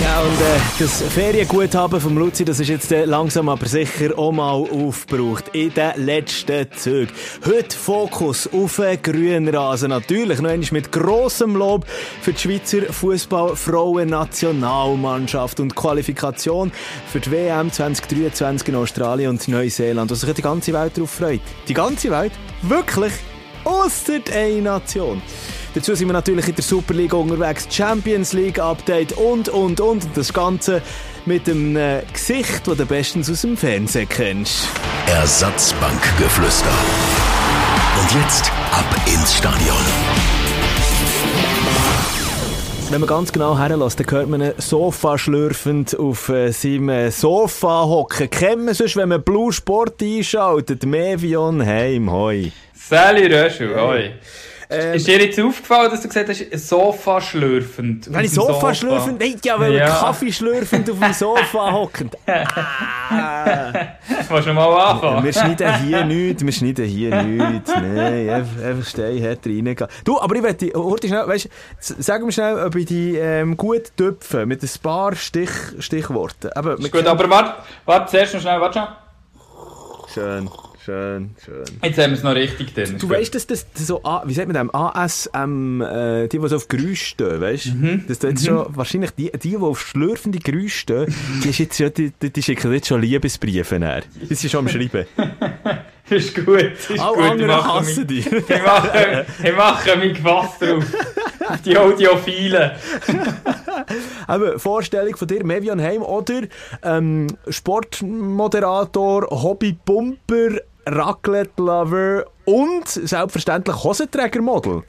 Ja, und äh, das Ferienguthaben vom Luzi, das ist jetzt äh, langsam aber sicher auch mal aufgebraucht. In den letzten Zügen. Heute Fokus auf den Grünrasen. Natürlich noch einmal mit grossem Lob für die Schweizer Fußball-Frauen-Nationalmannschaft und Qualifikation für die WM 2023 in Australien und Neuseeland, wo sich die ganze Welt darauf freut. Die ganze Welt? Wirklich? Ausser eine Nation. Dazu sind wir natürlich in der Super League unterwegs, Champions League Update und, und, und. Das Ganze mit einem äh, Gesicht, das du bestens aus dem Fernsehen kennst. Ersatzbankgeflüster. Und jetzt ab ins Stadion. Wenn man ganz genau herlässt, dann hört man einen Sofa schlürfend auf äh, seinem äh, Sofa hocken. Kennt man sonst, wenn man Blue Sport einschaltet? Mevion Heim, hoi. Sally Röschel, hoi. Ähm, ist dir jetzt aufgefallen, dass du gesagt hast, Sofa schlürfend? Wenn ich Sofa, Sofa schlürfend? Nein, ja, weil ja. Kaffee schlürfend auf dem Sofa hockend. Ah. Willst du mal anfangen? Wir schneiden hier nichts, wir schneiden hier nichts. Nein, einfach, einfach stehen, hat reingehen. Du, aber ich möchte, Horti, schnell, weißt, sag mir schnell, ob ich die ähm, gut töpfe, mit ein paar Stich, Stichworten. Aber, gut, aber warte, warte, zuerst noch schnell, warte schon. Schön. Schön, schön. Jetzt haben wir es noch richtig drin. Du weißt, dass das so, wie sagt man dem, ASM, äh, die, die so auf Geräusche stehen, weißt du? Mhm. Das jetzt mhm. schon, wahrscheinlich die, die, die auf schlürfende Geräusche stehen, die, ist jetzt schon, die, die schicken jetzt schon Liebesbriefe näher. Die sind schon am Schreiben. ist gut, ist Alle gut. anderen hassen dich. Ich mache, ich mache mich gefasst drauf. Auf die Audiophilen. Eben, Vorstellung von dir, Mevian Heim, oder ähm, Sportmoderator, Hobbypumper, Raclette-Lover und selbstverständlich Hosenträger-Model.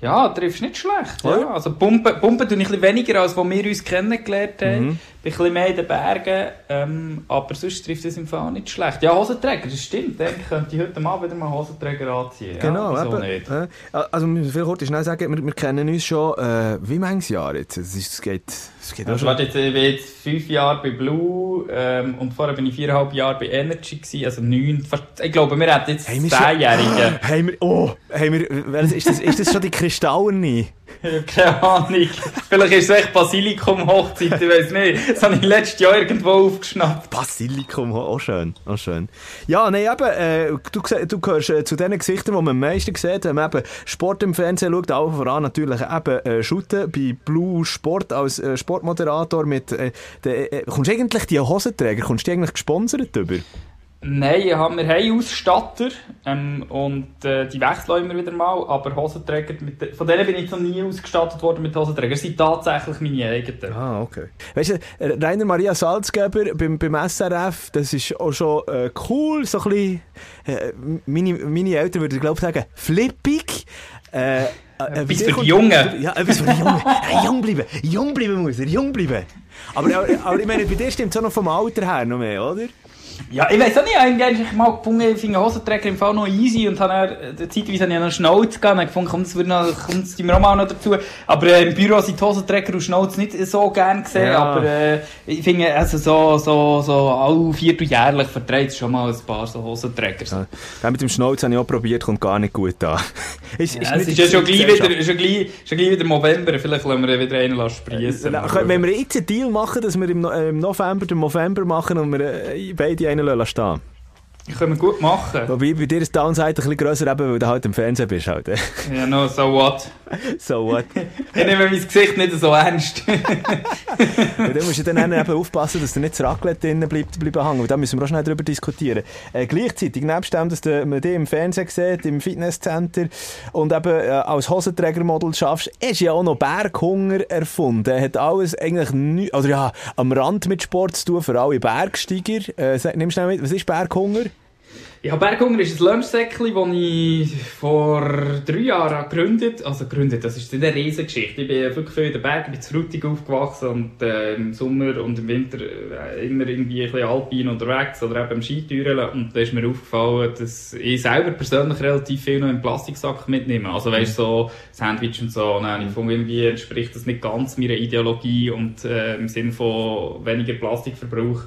Ja, triffst nicht schlecht. Ja. ja. Also Pumpen, Pumpen tue ich ein weniger, als wo wir uns kennengelernt haben. Mhm. Bin ein bisschen mehr in den Bergen, ähm, aber sonst trifft es im Fall nicht schlecht. Ja, Hosenträger, das stimmt. Ich könnte ich heute mal wieder mal Hosenträger anziehen. Genau, ja, eben, nicht. Äh, also, wir müssen viel kurz schnell sagen, wir, wir kennen uns schon, äh, wie manches Jahr jetzt? Es, ist, es geht, es geht also, warte, jetzt, ich bin jetzt fünf Jahre bei Blue ähm, und vorher bin ich viereinhalb Jahre bei Energy gewesen, also neun, fast, ich glaube, wir hätten jetzt hey, zehnjährige. Haben wir, oh, haben wir, ist das, ist das schon die Kristallene? Keine Ahnung. Vielleicht ist es echt Basilikum-Hochzeit, ich weiß nicht. Das habe ich letztes Jahr irgendwo aufgeschnappt. Basilikum, auch schön. Auch schön. Ja, nein, eben, äh, du, du gehörst äh, zu den Gesichtern, die man am meisten sieht, man eben Sport im Fernsehen schaut, auch voran natürlich eben äh, Shooten bei Blue Sport als äh, Sportmoderator mit, äh, de, äh, kommst du eigentlich die Hosenträger, kommst du eigentlich gesponsert über? Nein, wir haben Ausstatter ähm, und äh, die wechseln immer wieder mal, aber Hosenträger, mit, von denen bin ich noch nie ausgestattet worden mit Hosenträgern. Das sind tatsächlich meine eigenen. Ah, okay. Weißt du, Rainer Maria Salzgeber beim, beim SRF, das ist auch schon äh, cool, so ein bisschen, äh, meine, meine Eltern würden glaube ich sagen, flippig. Äh, äh, etwas für die Jungen. Ja, etwas für die Jungen. Hey, jung bleiben. Jung bleiben muss er, jung bleiben. Aber, aber, aber ich meine, bei dir stimmt es auch noch vom Alter her noch mehr, oder? Ja, ich weiß auch nicht, eigentlich mal gefunden, ich finde Hosenträger im Fall noch easy und habe dann, zeitweise habe ich noch Schnauze gegangen und gefunden, komm, das würde noch, kommt wir auch mal noch dazu. Aber äh, im Büro sind Hosenträger und Schnauze nicht so gern gesehen, ja. aber äh, ich finde, also so, so, so all vierteljährlich vertreibt es schon mal ein paar so Hosenträger. Ja. ja. mit dem Schnauze habe ich auch probiert, kommt gar nicht gut an. ist, ja, ist es ist ja schon gleich, wieder, schon, gleich, schon gleich wieder November, vielleicht lassen wir wieder einen sprießen. Äh, wenn wir jetzt einen Deal machen, dass wir im, äh, im November den November machen und wir äh, beide einen stehen können wir gut machen. Wobei bei dir ist die Downside ein bisschen grösser, eben, weil du halt im Fernsehen bist. Halt. ja, no, so what? so what? ich nehme mein Gesicht nicht so ernst. du musst ja dann eben aufpassen, dass du nicht das Raclette drinnen bleibt, bleibt hängen. Da müssen wir auch schnell darüber diskutieren. Äh, gleichzeitig, nebst dem, dass du dich im Fernsehen sieht, im Fitnesscenter und eben äh, als Hosenträgermodel schaffst, ist ja auch noch Berghunger erfunden. Er hat alles eigentlich nicht, oder ja, am Rand mit Sport zu tun, für alle Bergsteiger. Äh, nimm schnell mit, was ist Berghunger? Ja, Berghunger ist ein Lunchsäckchen, das ich vor drei Jahren gegründet Also gegründet, das ist eine Riesengeschichte. Ich bin wirklich viel in den Bergen, bin zu Frutig aufgewachsen und äh, im Sommer und im Winter äh, immer irgendwie ein bisschen alpin unterwegs oder eben im Skitüren. Und da ist mir aufgefallen, dass ich selber persönlich relativ viel noch im Plastiksack mitnehme. Also weißt so Sandwich und so. Nein, ich finde irgendwie entspricht das nicht ganz meiner Ideologie und äh, im Sinne von weniger Plastikverbrauch.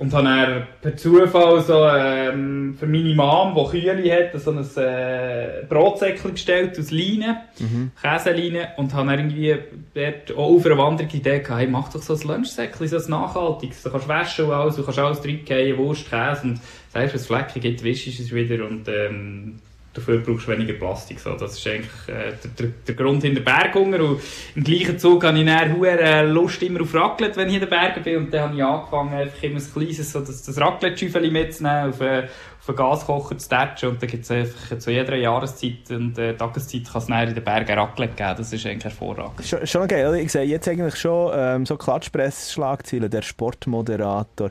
Und habe dann per Zufall so, ähm, für meine Mom, die Kühe hat, so ein äh, Brotsäckchen bestellt aus Leinen, mhm. Käseleinen. Und habe dann irgendwie dort auch auf einer Wanderung die Idee gehabt, hey, mach doch so ein Lunchsäckchen, so ein nachhaltiges. Du kannst waschen und alles, du kannst alles reingehen, Wurst, Käse. Und sagst, wenn es Flecken gibt, wischst du es wieder. Und ähm, dafür brauchst du weniger Plastik. So. Das ist eigentlich äh, der, der, der, Grund hinter Berghunger. Und im gleichen Zug habe ich dann äh, Lust immer auf Raclette, wenn ich in den Bergen bin. Und dann habe ich angefangen, einfach immer ein kleines, so das, das Raclette-Schüffeli mitzunehmen, auf, äh, auf einen Gaskocher zu tätschen. Und dann gibt es einfach zu jeder Jahreszeit und äh, Tageszeit kann es in den Bergen Raclette geben. Das ist eigentlich hervorragend. Schon, schon geil. Ich sehe jetzt eigentlich schon ähm, so Klatschpress-Schlagzeilen. Der Sportmoderator.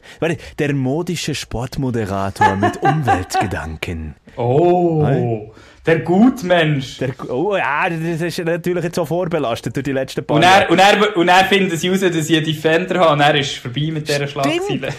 Der modische Sportmoderator mit Umweltgedanken. Oh! Hey? Der Gutmensch. Der, oh ja, das ist natürlich jetzt so vorbelastet durch die letzten paar und er, Jahre. Und er, und er findet es raus, dass ich einen Defender habe und er ist vorbei mit dieser Schlagzeile.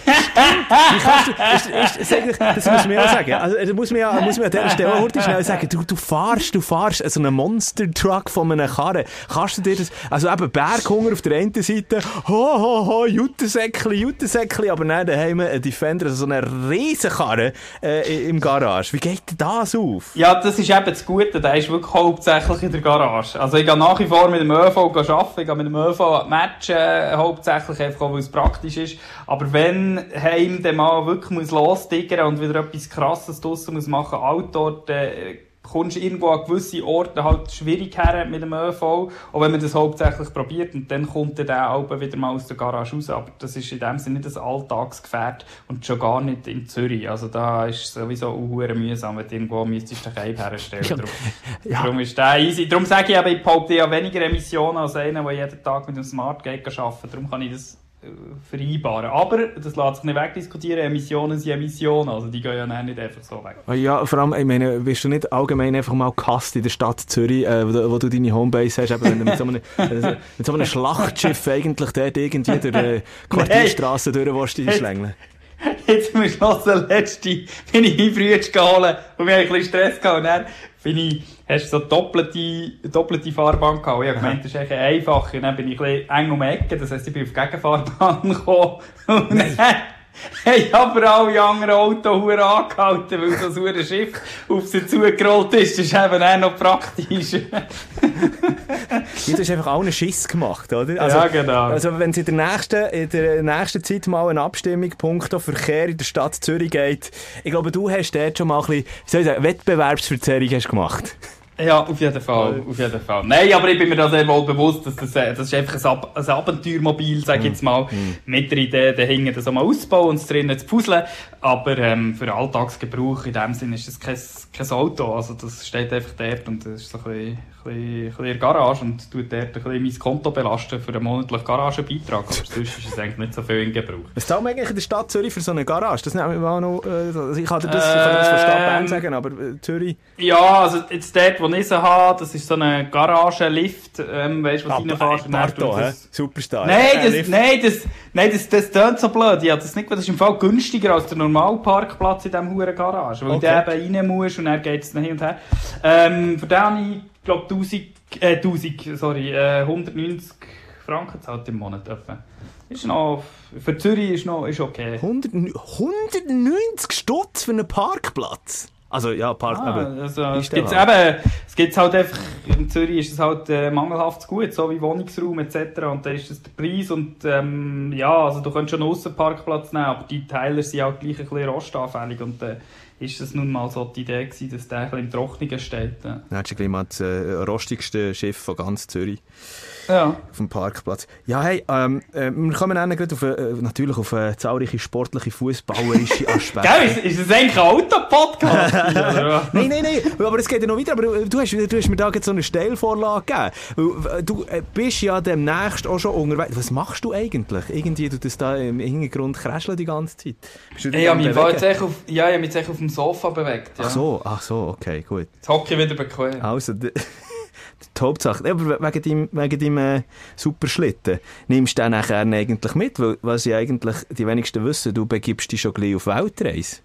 Ist, ist, ist, das muss man ja sagen. Also, das muss man ja, muss man an dieser Stelle heute schnell sagen. Du, du fahrst, du fahrst so einen Monster-Truck von einem Karren. Kannst du dir das, also eben Berghunger auf der einen Seite, ho, ho, ho, Juttensäckli, Juttensäckli, aber nein, da haben wir einen Defender, also so eine riesen Karre äh, im Garage. Wie geht das auf? Ja, das ist ist eben das Gute, der ist wirklich hauptsächlich in der Garage. Also ich gehe nach wie vor mit dem ÖV arbeiten, ich gehe mit dem ÖV Matchen, äh, hauptsächlich einfach weil es praktisch ist. Aber wenn Heim dann mal wirklich muss losdiggern und wieder etwas Krasses draussen muss machen, Outdoor, dann kommst du irgendwo an gewisse Orte halt schwierig her mit dem ÖV, auch wenn man das hauptsächlich probiert und dann kommt dann der auch wieder mal aus der Garage raus, aber das ist in dem Sinne nicht ein Alltagsgefährt und schon gar nicht in Zürich, also da ist es sowieso auch mühsam, wenn du irgendwo müsstest den Cape herstellen. Darum, ja. darum ist der easy. Darum sage ich aber, ich behaupte ja weniger Emissionen als einer, der jeden Tag mit dem Smart Gate arbeitet, darum kann ich das vereinbaren. Aber das lässt sich nicht wegdiskutieren. Emissionen sind Emissionen, also die gehen ja nicht einfach so weg. Ah ja, vor allem, ich meine, wirst du nicht allgemein einfach mal Kast in der Stadt Zürich, äh, wo, wo, du deine Homebase hast, eben, wenn du mit so einem, mit so einem Schlachtschiff eigentlich dort irgendwie durch die Quartierstraße durch willst, die schlängeln? Jetzt am Schluss der letzte bin ich in früh geholt und mir ein bisschen Stress gehabt und dann bin ich, hast du so doppelte, doppelte Fahrbahn gehabt. Ich habe gemeint, das ist eigentlich einfach. Und dann bin ich ein eng um die Ecke, das heisst, ich bin auf die Gegenfahrbahn gekommen. Und dann, Hey, aber alle anderen Autos angehalten, weil so ein Schiff auf sie zugerollt ist. Das ist eben auch noch praktisch. du hast einfach auch einen Schiss gemacht, oder? Also, ja, genau. Also, wenn es in der nächsten, in der nächsten Zeit mal eine Abstimmung Punkt Verkehr in der Stadt Zürich geht, ich glaube, du hast dort schon mal ein bisschen, wie soll ich sagen, Wettbewerbsverzerrung hast gemacht. Ja, auf jeden Fall, auf jeden Fall. Nein, aber ich bin mir da sehr wohl bewusst, dass das, äh, das ist einfach ein, Ab ein Abenteuermobil, sag ich jetzt mal, mm. mit der Idee, dahinter das mal auszubauen und es drinnen zu puzzeln. Aber ähm, für Alltagsgebrauch in dem Sinne ist das kein, kein Auto, also das steht einfach dort und das ist so ein bisschen bisschen, bisschen in der Garage und tut dort ein bisschen mein Konto belasten für einen monatlichen Garagenbeitrag. Aber sonst ist es eigentlich nicht so viel in Gebrauch. Was zahlt man eigentlich in der Stadt Zürich für so eine Garage? Das nehmen wir auch noch, äh, also ich kann dir das, kann das von Stadt Bern ähm, sagen, aber äh, Zürich? Ja, also jetzt dort, wo ich habe, das ist so ein Garagenlift, ähm, weißt du, was reinfährst. Barto, hä? Superstar. Nein, das, äh, nein, das, nein, das, das tönt so blöd. Ja, das, nicht, das ist im Fall günstiger als der normale Parkplatz in diesem hohen Garage, weil okay. du eben rein musst und dann geht es hin und her. Ähm, für den habe ich ich glaube 1000, äh, 1000, sorry, äh, 190 Franken zahlt im Monat etwa. Ist noch, für Zürich ist noch, ist okay. 100, 190 Stutz für einen Parkplatz? Also ja, Park, ah, also, es gibt eben, es gibt halt einfach, in Zürich ist es halt äh, mangelhaft gut, so wie Wohnungsraum etc. Und da ist das der Preis und ähm, ja, also du könntest schon einen Aussenparkplatz nehmen, aber die Teiler sind auch gleich ein bisschen rostanfällig und äh, ist es nun mal so die Idee gewesen, dass der ein bisschen im Trockenen steht. Ja. Dann hast du gleich mal das äh, rostigste Schiff von ganz Zürich auf dem Parkplatz. Ja, hey, ähm, äh, wir kommen dann auf, äh, natürlich auf äh, zahlreiche sportliche, fußballerische Aspekte. Gell, ist, ist das eigentlich ein Auto-Podcast? nein, nein, nein, aber es geht ja noch weiter, aber äh, du hast, du hast mir da jetzt so eine Stellvorlage gegeben. Du äh, bist ja demnächst auch schon unterwegs. Was machst du eigentlich? Irgendwie, du das da im Hintergrund kräscheln die ganze Zeit. Bist du hey, ja, mich auf, ja, ich habe mich jetzt echt auf dem Sofa bewegt. Ja. Ach so, ach so, okay, gut. Das Hockey wieder bequem. Also, die Hauptsache. Aber wegen deinem, wegen deinem äh, Superschlitten nimmst du den nachher eigentlich mit, weil was ja eigentlich die wenigsten wissen, du begibst dich schon gleich auf Weltreise.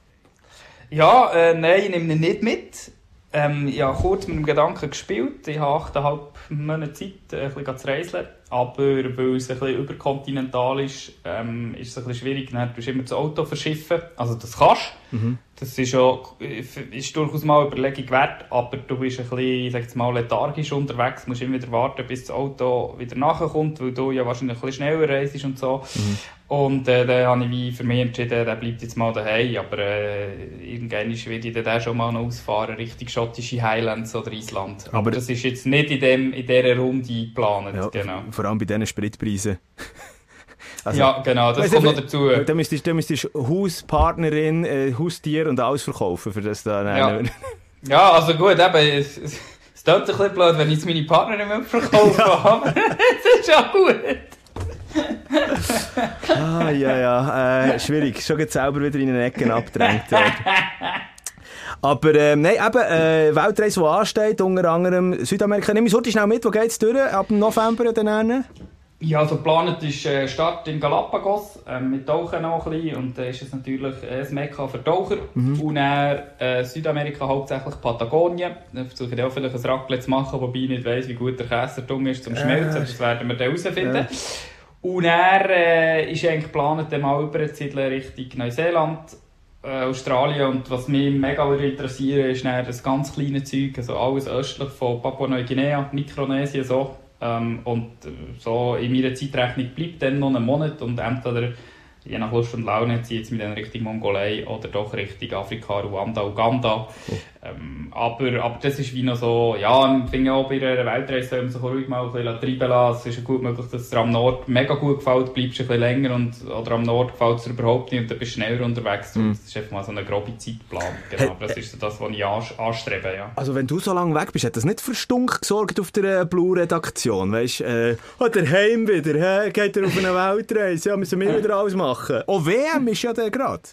Ja, äh, nein, ich nehme ihn nicht mit. Ähm, ich habe kurz mit dem Gedanken gespielt. Ich habe 8,5 Monate Zeit, äh, ein bisschen zu reisen. Aber weil es ein bisschen überkontinental ist, ähm, ist es ein bisschen schwierig. Dann musst du immer das Auto verschiffen. Also das kannst mhm. Das ist, auch, ist durchaus mal eine Überlegung wert, aber du bist ein bisschen, sag mal, lethargisch unterwegs, musst immer wieder warten, bis das Auto wieder nachkommt, weil du ja wahrscheinlich ein bisschen schneller reist und so. Mhm. Und äh, dann habe ich wie für mich entschieden, der bleibt jetzt mal daheim, aber äh, irgendwann werde ich dann auch schon mal noch ausfahren, Richtung schottische Highlands oder Island. Aber das ist jetzt nicht in, dem, in dieser Runde geplant, ja, genau. Vor allem bei diesen Spritpreisen. Also, ja, genau, das kommt noch dazu. Da müsstest du müsstest Hauspartnerin, äh, Haustier und alles verkaufen, für das da. Ja. ja, also gut, eben, es, es, es klingt ein bisschen blöd, wenn ich jetzt meine Partnerin verkaufen ja. aber es ist ja gut. ah, ja, ja, äh, schwierig. Schon jetzt selber wieder in den Ecken abgedrängt. Aber ähm, nein, eben, äh, Weltreise, die ansteht, unter anderem Südamerika. Nimm mich heute schnell mit, wo geht's durch? Ab November dann? Ja, also geplant ist äh, Start in Galapagos. Ähm, wir tauchen noch ein bisschen und dann äh, ist es natürlich äh, ein Mekka für Taucher. Mhm. Und dann äh, Südamerika, hauptsächlich Patagonien. Da versuche ich auch vielleicht ein Raclette zu machen, wobei ich nicht weiss, wie gut der Käsertung ist zum äh. Schmelzen. Das werden wir dann herausfinden. Ja. Und er äh, ist eigentlich geplant, dann mal überzusiedeln Richtung Neuseeland. Äh, Australien und was mich mega interessiert, ist das ganz kleine Zeug, also alles östlich von Papua-Neuguinea, Mikronesien, so ähm, und so in meiner Zeitrechnung bleibt dann noch ein Monat und entweder je nach Lust und Laune zieht jetzt mit dann Richtung Mongolei oder doch Richtung Afrika, Ruanda, Uganda. Oh. Ähm, aber, aber das ist wie noch so, ja, ich finde auch bei einer Weltreise soll man sich ruhig mal ein bisschen treiben lassen. Es ist ja gut möglich, dass es dir am Nord mega gut gefällt, bleibst du ein bisschen länger und, oder am Nord gefällt es dir überhaupt nicht und dann bist du schneller unterwegs. Mm. Das ist einfach mal so ein grobe Zeitplan. Genau, aber das ist so das, was ich anstrebe, ja. Also wenn du so lange weg bist, hat das nicht für Stunk gesorgt auf der äh, Blue-Redaktion? Weißt du, äh, oh, der Heim wieder, hä? geht er auf eine Weltreise, ja, müssen wir wieder alles machen. Oh, WM ist ja der gerade.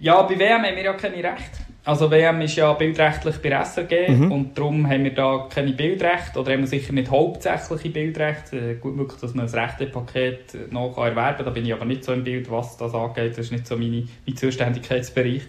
Ja, bei WM haben wir ja keine Rechte. Also WM ist ja bildrechtlich bei SRG mhm. und darum haben wir da keine Bildrechte oder haben wir sicher nicht hauptsächliche Bildrechte. Äh, gut möglich, dass man das Rechtepaket äh, noch erwerben kann, da bin ich aber nicht so im Bild, was das angeht, das ist nicht so meine, mein Zuständigkeitsbereich.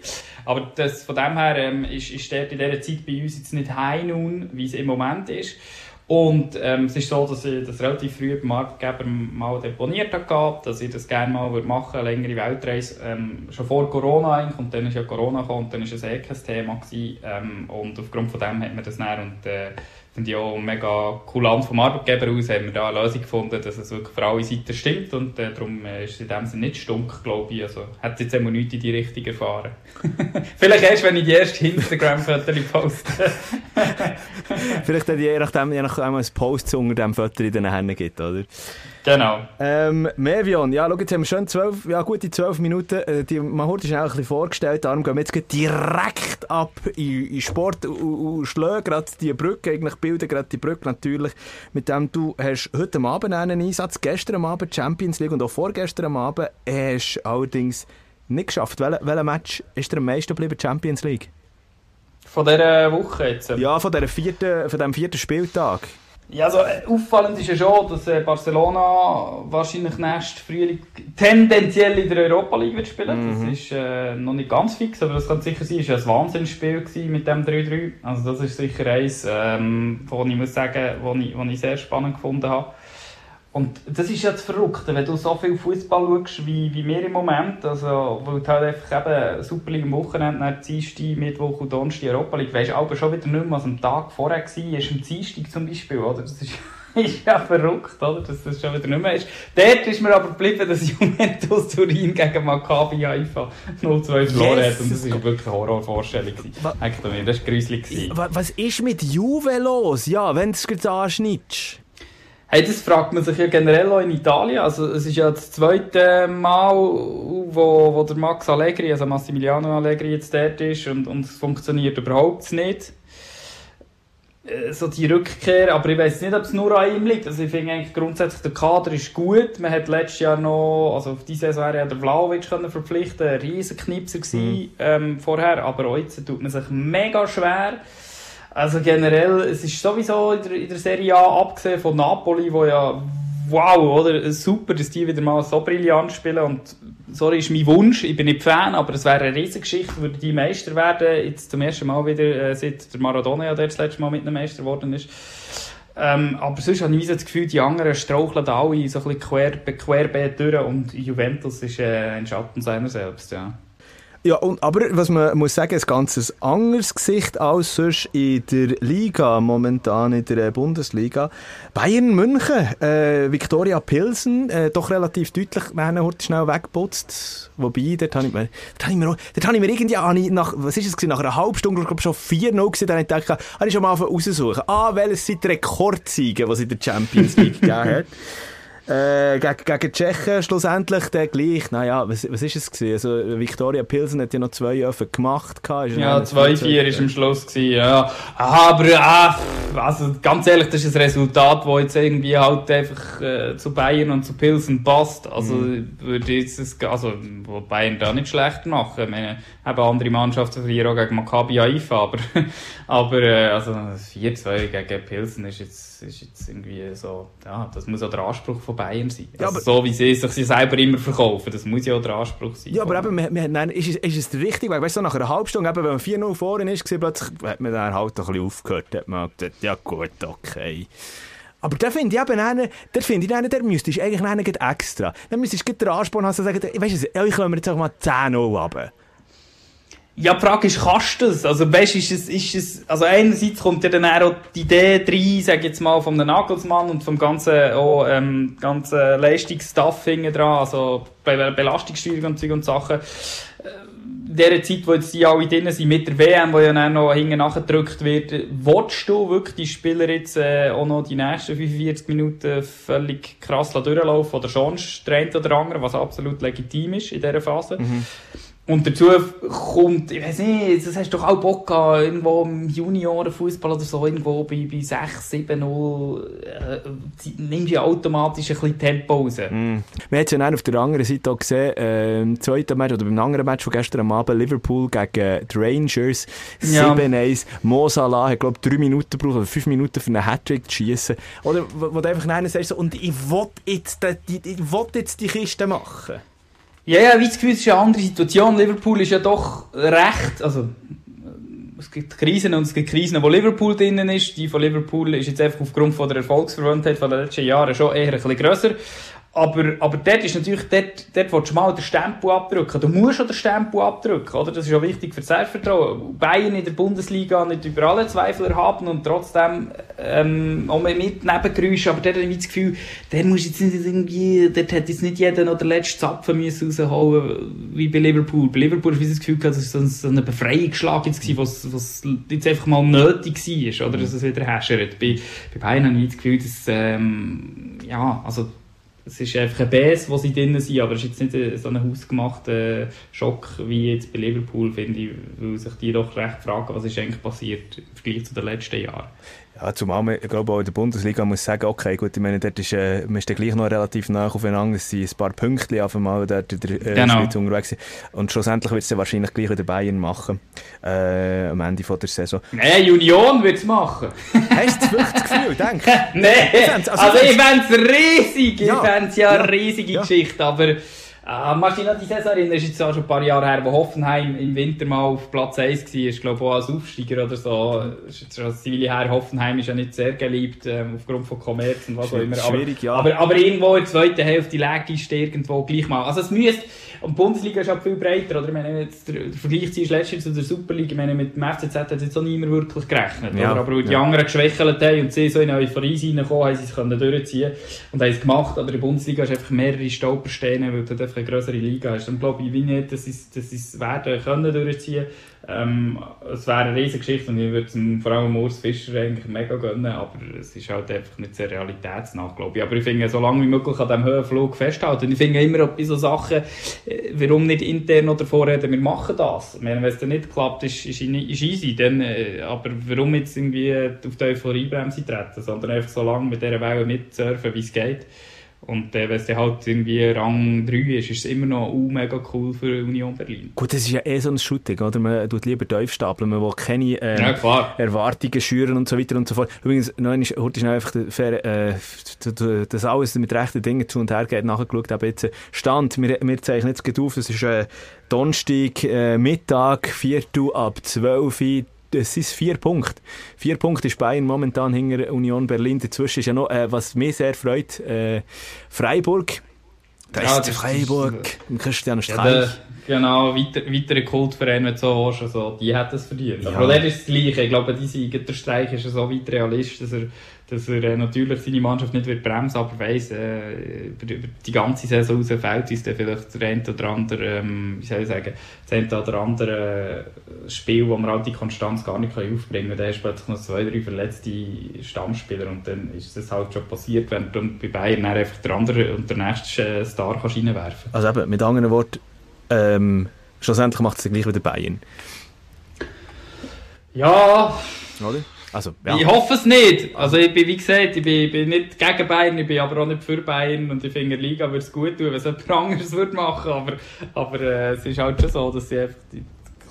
Aber das, von dem her ähm, ist, ist dort in dieser Zeit bei uns jetzt nicht high nun, wie es im Moment ist. Und ähm, es ist so, dass ich das relativ früh beim Marktgeber mal deponiert habe, dass ich das gerne mal machen würde, längere Weltreise, ähm, schon vor Corona eigentlich, und dann ist ja Corona gekommen, und dann war es eh kein Thema. Gewesen, ähm, und aufgrund von dem hat man das näher und äh, finde ich auch mega cool an vom Arbeitgeber aus, haben wir da eine Lösung gefunden, dass es wirklich für alle Seiten stimmt und äh, darum ist es in dem Sinne nicht stunk, glaube ich. Also hat jetzt immer nichts in die Richtung erfahren. Vielleicht erst, wenn ich die ersten Instagram-Fotos poste. Vielleicht hat je nachdem, je nachdem ein Post unter dem Foto in den Händen gibt, oder? Genau. Ähm, Mevion, ja, schau, jetzt haben wir schon 12, ja, gute 12 Minuten. Äh, die Mahurt ist auch ein bisschen vorgestellt, darum gehen wir jetzt direkt ab in, in Sport und, und gerade die Brücke, eigentlich bilden gerade die Brücke natürlich, mit dem du hast heute Abend einen Einsatz, gestern Abend Champions League und auch vorgestern Abend hast du allerdings nicht geschafft. Wel, welcher Match ist dir am meisten geblieben, Champions League? Von dieser Woche jetzt? Ja, von, dieser vierten, von diesem vierten Spieltag. Ja, also äh, auffallend ist ja schon, dass äh, Barcelona wahrscheinlich nächsten Frühling tendenziell in der Europa League wird spielen. Mhm. Das ist äh, noch nicht ganz fix, aber das kann sicher sein. Es war ein Wahnsinnsspiel mit dem 3-3. Also das ist sicher eins, ähm, wo ich muss sagen, wo ich, wo ich sehr spannend gefunden habe. Und das ist ja das Verrückte, wenn du so viel Fußball schaust wie, wie wir im Moment, also, weil du halt einfach eben Super League am Wochenende, dann Dienstag, Mittwoch und Donnerstag Europa League, Weißt du aber schon wieder nicht mehr, was am Tag vorher war, ist am Dienstag zum Beispiel, oder? Das ist, ist ja verrückt, oder? Dass das schon wieder nicht mehr ist. Dort ist mir aber geblieben, dass Juventus Turin gegen Maccabi Haifa 0-2 verloren yes. hat. Und das war wirklich eine Horrorvorstellung. Eigentlich, das war gruselig. Was ist mit Juve los? Ja, wenn du es gerade anschneidest. Hey, das fragt man sich ja generell auch in Italien. Also, es ist ja das zweite Mal, wo, wo der Max Allegri, also Massimiliano Allegri, jetzt dort ist und, und es funktioniert überhaupt nicht. Äh, so die Rückkehr, aber ich weiß nicht, ob es nur an ihm liegt. Also ich finde eigentlich grundsätzlich, der Kader ist gut. Man hat letztes Jahr noch, also auf diese Saison wäre ja der Vlaovic können ein riesiger Knipser gewesen, mhm. ähm, vorher, aber heute tut man sich mega schwer. Also generell, es ist sowieso in der, in der Serie A, abgesehen von Napoli, wo ja wow, oder? Super, dass die wieder mal so brillant spielen und sorry, ist mein Wunsch, ich bin nicht Fan, aber es wäre eine riesige Geschichte, würde die Meister werden, jetzt zum ersten Mal wieder, äh, seit der Maradona ja der das letzte Mal mit einem Meister geworden ist. Ähm, aber sonst habe ich das Gefühl, die anderen straucheln alle so ein bisschen quer, querbeet durch und Juventus ist äh, ein Schatten seiner selbst, ja. Ja, und, aber was man muss sagen, ein ganz anderes Gesicht als sonst in der Liga, momentan in der Bundesliga. Bayern München, äh, Viktoria Pilsen, äh, doch relativ deutlich, wenn er schnell weggeputzt. Wobei, dort habe ich mir, dort habe ich mir, dort habe ich mir irgendwie, ich nach, was ist es gewesen, nach einer halben Stunde, ich schon 4-0 gesehen, dann habe ich gedacht, habe ich schon mal raussuchen. Ah, welches sind die Rekordzeigen, die es in der Champions League gegeben hat. Äh, gegen, gegen Tschechen schlussendlich der gleich. Naja, was, was ist es gewesen? Also, Victoria Pilsen hat ja noch zwei Öfen gemacht. ja, 2-4 ist am Schluss gewesen, ja. Aber, ah, also, ganz ehrlich, das ist ein Resultat, das jetzt irgendwie halt einfach äh, zu Bayern und zu Pilsen passt. Also, mhm. würde jetzt das, also, wo Bayern da nicht schlecht machen. Ich meine, haben andere Mannschaften verlieren auch gegen Maccabi Haifa, aber, aber, äh, also, 4-2 gegen Pilsen ist jetzt, ist jetzt irgendwie so, ja, das muss auch der Anspruch von Bayern sein. Ja, also so wie sie sich sie selber immer verkaufen, das muss ja auch der Anspruch sein. Ja, aber eben, wir, wir, nein, ist, es, ist es der richtige Weg? Weißt du, nach einer halben Stunde, eben, wenn man 4-0 vorne ist, plötzlich hat man dann halt ein bisschen aufgehört, hat man gesagt, ja gut, okay. Aber da finde ich eben einen, der finde ich einen, der müsstest eigentlich einen extra. Dann müsstest du den Ansporn haben, zu sagen, weißt du, ich komme jetzt auch mal 10-0 runter. Ja, die Frage ist, kannst du das? Also, weißt, ist es, ist es, also einerseits kommt ja dann auch die Idee rein, sag jetzt mal, vom Nagelsmann und vom ganzen, auch, ähm, ganzen Leistungsstaff hinten dran, also bei Belastungssteuerung und Zeug und Sachen. Äh, in dieser Zeit, wo jetzt die alle drin sind, mit der WM, wo ja dann noch hinten nachgedrückt wird, willst du wirklich die Spieler jetzt äh, auch noch die nächsten 45 Minuten völlig krass durchlaufen oder schon der oder andere, was absolut legitim ist in dieser Phase? Mhm. Und dazu kommt, ich weiß nicht, das hast du doch auch Bock gehabt, irgendwo im Juniorenfußball oder so, irgendwo bei, bei 6, 7, 0, äh, nimmst du automatisch ein bisschen Tempo raus. Mm. Wir haben es ja auf der anderen Seite auch gesehen, äh, im zweiten Match oder beim anderen Match von gestern Abend, Liverpool gegen die Rangers, 7-1. Ja. Mo Salah hat, glaube ich, 3 Minuten gebraucht oder 5 Minuten für einen Hattrick zu schießen. Oder wo, wo du einfach einen sagst, so, und ich will jetzt die, ich will jetzt die Kiste machen. Ja, ja, wie das es ist eine andere Situation. Liverpool ist ja doch recht, also, es gibt Krisen und es gibt Krisen, wo Liverpool drinnen ist. Die von Liverpool ist jetzt einfach aufgrund von der Erfolgsverwandtheit von den letzten Jahren schon eher ein bisschen grösser. Aber, aber dort ist natürlich, dort, dort willst du mal den Stempel abdrücken. Du musst schon den Stempel abdrücken, oder? Das ist auch wichtig für das Selbstvertrauen. Bayern in der Bundesliga nicht über alle Zweifel erhaben und trotzdem, ähm, auch mit Nebengeräuschen. Aber dort habe ich das Gefühl, der muss jetzt nicht irgendwie, dort hat jetzt nicht jeder noch den letzten Zapfen müssen rausholen, wie bei Liverpool. Bei Liverpool habe ich das Gefühl, das war so ein Befreiungsschlag jetzt gewesen, was, was jetzt einfach mal nötig war, oder? Dass es wieder herrschert. Bei, bei Bayern habe ich das Gefühl, dass, ähm, ja, also, es ist einfach ein Bass, wo sie drin sind, aber es ist jetzt nicht so ein hausgemachter Schock wie jetzt bei Liverpool, finde ich, weil sich die doch recht fragen, was ist eigentlich passiert im Vergleich zu den letzten Jahren. Ja, zumal man, ich glaube, auch in der Bundesliga muss sagen, okay, gut, ich meine, dort ist, äh, man ist dann gleich noch relativ nah aufeinander, es sind ein paar Pünktchen auf einmal dort in der äh, genau. Schweiz unterwegs Und schlussendlich wird es dann wahrscheinlich gleich wieder Bayern machen, äh, am Ende von der Saison. Nein, Union wird es machen. Hast du wirklich das Gefühl, denk? Nein, also, also ich fände es riesig, ja. ich fände es ja eine riesige ja. Geschichte, aber Ah, Martina, die Saison ist jetzt auch schon ein paar Jahre her, wo Hoffenheim im Winter mal auf Platz 1 war. Ich glaube auch als Aufsteiger oder so. Ist jetzt schon eine her. Hoffenheim ist ja nicht sehr geliebt, ähm, aufgrund von Kommerz und was auch immer. Aber, Schwierig, ja. aber, aber irgendwo in der zweiten Hälfte lag ist irgendwo gleich mal. Also es müsste, und die Bundesliga ist auch viel breiter, oder? Ich meine, jetzt der, der Vergleich ist letztes zu der Superliga. Ich meine, mit dem FCZ hat jetzt auch niemand wirklich gerechnet. Ja, oder? Aber wo die ja. anderen geschwächelt haben und sie so in Euphorie reingekommen, haben sie es können durchziehen und haben es gemacht. Aber in der Bundesliga ist einfach mehrere Stolpersteine, weil du einfach einfach eine größere Liga ist. Dann glaube ich wie nicht, dass sie dass es werden können durchziehen. Ähm, es wäre eine riesige Geschichte und ich würde es vor allem Urs Fischer eigentlich mega gönnen, aber es ist halt einfach nicht sehr realitätsnah, glaube ich. Aber ich finde, so lange wie möglich an diesem Höhenflug festhalten. Und ich finde immer bei so Sachen, äh, warum nicht intern oder vorreden, wir machen das. Wenn es dann nicht klappt, ist, ist, ist easy, dann, äh, aber warum jetzt irgendwie auf die Euphoriebremse treten, sondern einfach so lange mit dieser Welle mitsurfen, wie es geht. Und äh, wenn es halt irgendwie Rang 3 ist, ist es immer noch uh, mega cool für Union Berlin. Gut, das ist ja eh so ein Shooting, oder? Man tut lieber tief stapeln, man will keine äh, ja, Erwartungen schüren und so weiter und so fort. Übrigens, noch einmal, heute schnell einfach fair, äh, das alles mit rechten Dingen zu und her geht, nachgeschaut, aber jetzt Stand, wir, wir zeichnen jetzt auf, das ist äh, Donnerstag, äh, Mittag, Viertel ab 12 Uhr, es sind vier Punkte. Vier Punkte ist Bayern momentan hinter Union Berlin. Dazwischen ist ja noch, äh, was mich sehr freut, äh, Freiburg. Da ja, ist Freiburg, im Christian Streich. Ja, genau, weiter, weitere Kultverein, wenn du so hast, also, die hat es verdient. Ja. Aber der ist das Gleiche. Ich glaube, diese, der Streich ist so weit realist, dass er dass er äh, natürlich seine Mannschaft nicht wird bremsen aber weiss, äh, über, die ganze Saison raus fällt uns dann vielleicht der eine oder andere, ähm, wie soll ich sagen, das eine oder andere äh, Spiel, wo man halt die Konstanz gar nicht aufbringen kann. Da hast plötzlich noch zwei, drei verletzte Stammspieler und dann ist das halt schon passiert, wenn du bei Bayern einfach der andere und der nächste äh, Star kannst reinwerfen Also eben, mit anderen Worten, ähm, schlussendlich macht es gleich wieder Bayern. Ja. Oder? Also, ja. Ich hoffe es nicht. Also ich bin, wie gesagt, ich bin, bin nicht gegen Bayern, ich bin aber auch nicht für Bayern und ich finde, Liga würde es gut tun, wenn es jemand anderes würde aber, aber äh, es ist halt schon so, dass sie einfach die,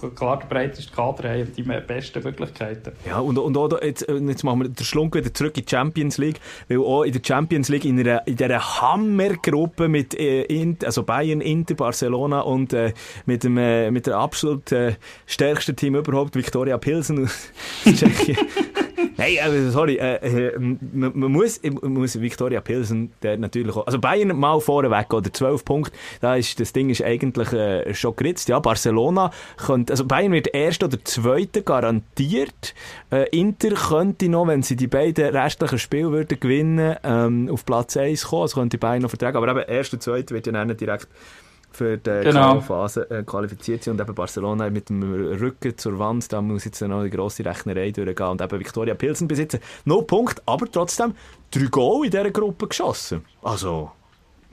klar der breiteste Kader haben und die besten Möglichkeiten. Ja, und, und auch, jetzt, äh, jetzt machen wir den Schlunk wieder zurück in die Champions League, weil auch in der Champions League in, einer, in Hammergruppe mit äh, also Bayern, Inter, Barcelona und äh, mit, dem, äh, mit der absolut äh, stärksten Team überhaupt, Victoria Pilsen aus Tschechien. Nein, also, sorry, äh, äh, man, man, muss, man muss Victoria Pilsen der natürlich auch, also Bayern mal vorweg oder 12 Punkte, da ist, das Ding ist eigentlich äh, schon geritzt. Ja, Barcelona könnte, also Bayern wird erst oder zweite garantiert. Äh, Inter könnte noch, wenn sie die beiden restlichen Spiele würden gewinnen, ähm, auf Platz 1 kommen, also könnte Bayern noch vertragen, aber eben erste und zweite wird ja nicht direkt für die genau. Phase äh, qualifiziert sind und eben Barcelona mit dem Rücken zur Wand, da muss jetzt noch eine grosse Rechnerei durchgehen und eben Victoria Pilsen besitzen. No Punkt, aber trotzdem drei Goal in dieser Gruppe geschossen. Also...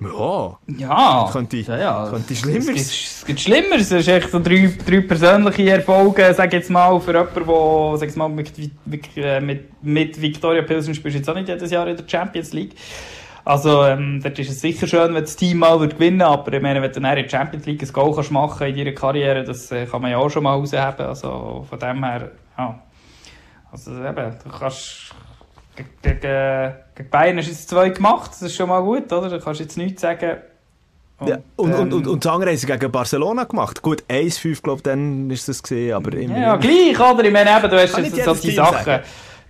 Ja. Ja. Könnte, ja, ja. könnte schlimmer sein. Es gibt Schlimmeres. Es ist echt so drei, drei persönliche Erfolge, sag jetzt mal, für jemanden, der, sag jetzt mal, mit, mit, äh, mit, mit Victoria Pilsen spielt jetzt auch nicht jedes Jahr in der Champions League. Also, ähm, dort ist es sicher schön, wenn das Team mal wird gewinnen aber ich meine, wenn du in der Champions League ein Goal kannst machen in deiner Karriere, das äh, kann man ja auch schon mal rausheben. Also, von dem her, ja. Also, eben, du kannst, gegen, gegen Bayern hast du jetzt zwei gemacht, das ist schon mal gut, oder? Du kannst jetzt nichts sagen. Und, ja, und, ähm, und, und, und das andere haben sie gegen Barcelona gemacht. Gut, 1-5, glaube ich, dann ist das gesehen, aber immer. Ja, gleich, oder? Ich meine, eben, du hast jetzt so die Sachen. Sagen.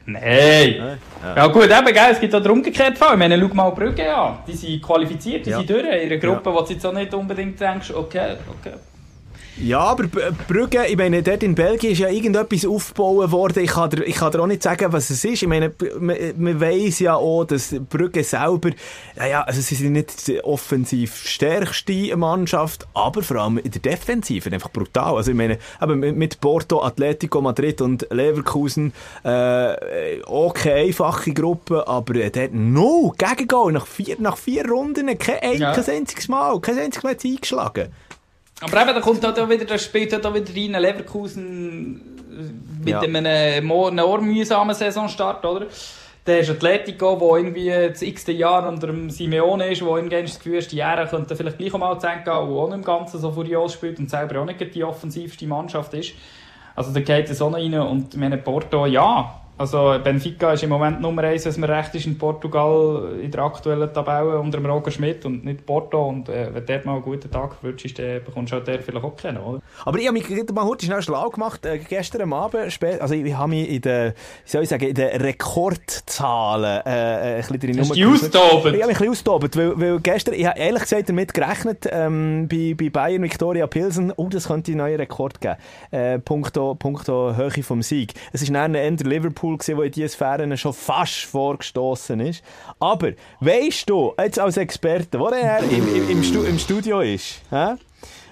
Nein. Ja. ja. gut, eben, gell, es gibt auch den umgekehrten Fall. Ich meine, schau mal Brügge an. Die sind qualifiziert, die ja. sind durch. In einer Gruppe, ja. wo du jetzt auch nicht unbedingt denkst, okay, okay. Ja, aber Brügge, ich meine, dort in Belgien ist ja irgendetwas aufgebaut worden. Ich kann dir, ich kann dir auch nicht sagen, was es ist. Ich meine, man, man weiss ja auch, dass Brügge selber, ja, also sie sind nicht die offensiv stärkste Mannschaft, aber vor allem in der Defensive einfach brutal. Also ich meine, aber mit Porto, Atletico Madrid und Leverkusen, äh, okay, einfache Gruppe, aber dort no, Gegengol, nach vier, nach vier Runden, kein, ja. kein einziges Mal, kein einziges Mal eingeschlagen. Aber eben, da kommt halt auch wieder, da spielt halt auch wieder rein Leverkusen äh, mit ja. einem enorm mühsamen Saisonstart, oder? Der ist Atletico, der irgendwie das x-te Jahr unter dem Simeone ist, wo irgendwann das Gefühl ist, die Jahre könnten vielleicht gleich mal zu Ende gehen, wo auch nicht im Ganzen so furios spielt und selber auch nicht die offensivste Mannschaft ist. Also da geht es auch noch rein und meine Porto, ja, also Benfica ist im Moment Nummer eins, wenn man recht ist, in Portugal in der aktuellen Tabelle unter dem Roger Schmidt und nicht Porto. Und äh, wenn du dort mal einen guten Tag wünschst, dann bekommst du halt der vielleicht auch kennen, oder? Aber ich habe mich mal heute schnell schlau gemacht. Äh, gestern Abend, spät, also ich habe mich in den, wie soll ich sagen, in den Rekordzahlen äh, ein bisschen drin Hast du? Ich habe mich ein bisschen ausgetobt, weil, weil gestern, ich habe ehrlich gesagt damit gerechnet, ähm, bei, bei Bayern Victoria Pilsen, oh, das könnte einen neuen Rekord geben. Äh, punkto, punkto Höhe vom Sieg. Es ist dann eher Liverpool Liverpool, gewesen, der in diese Sphären schon fast vorgestoßen ist. Aber, weißt du, jetzt als Experte, wo er im, im, im, Stu im Studio ist, hä?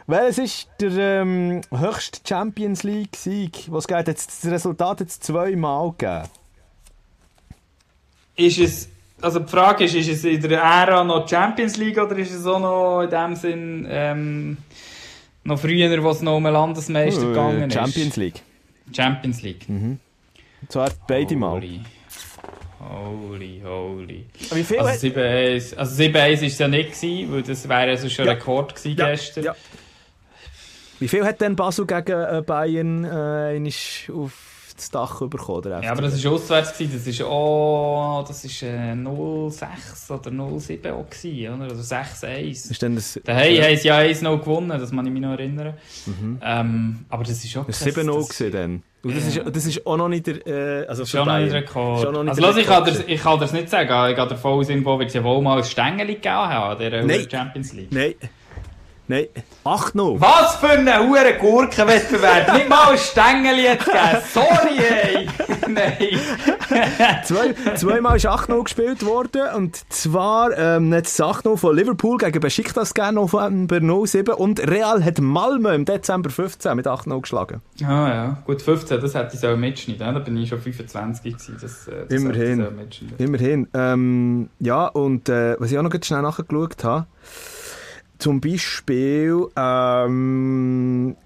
Welches ist der ähm, höchste Champions League-Sieg? Was geht jetzt das Resultat jetzt zweimal gegeben? Ist es, also die Frage ist, ist es in der Ära noch Champions League oder ist es auch noch in dem Sinn ähm, noch früher, wo es noch um einen Landesmeister Oh, gegangen ist? Champions League. Champions League. Und zwar beide Mal. Holy. Holy, holy. Wie viel Also hat- 7-1 also 7-1 war es ja nicht, gewesen, weil das wäre also schon Ja. Rekord gewesen Ja, gestern. ja. Wie viel hat denn Basel gegen äh, Bayern äh, auf das Dach bekommen? Der Ja, aber das war auswärts, gewesen. das ist oh, das ist äh, 0-6 oder 0-7 auch gewesen, oder? Also 6-1. ist denn das, Daheim haben sie ja 1-0 gewonnen, das kann ich mich noch erinnern. Ähm, aber das ist auch das krass, 7-0 das- gewesen dann? Und das, Ja. ist, das ist auch noch nicht der... Äh, also Schon noch nicht. Rekord. Schon noch nicht also der los, ich kann ich kann dir's nicht sagen. Ich gehe davon aus, irgendwo wird es ja wohl mal ein Stängeli gegeben haben Nein. Champions League. Nein. Nein. 8-0. Was für ein hure Gurkenwettbewerb! Nicht mal ein Stängeli jetzt gegeben. Sorry, ey! Nein. Zwei, zweimal ist 8-0 gespielt worden. Und zwar ähm, jetzt 8-0 von Liverpool gegen Besiktas gegen November 07. Und Real hat Malmö im Dezember 15 mit 8-0 geschlagen. Ah ja, gut, 15, das hätte ich so mitschneiden. Da bin ich schon 25 gewesen. Das, äh, das Immerhin. so. Immerhin. Ähm, ja, und äh, was ich auch noch schnell nachgeschaut habe, zum Beispiel ähm,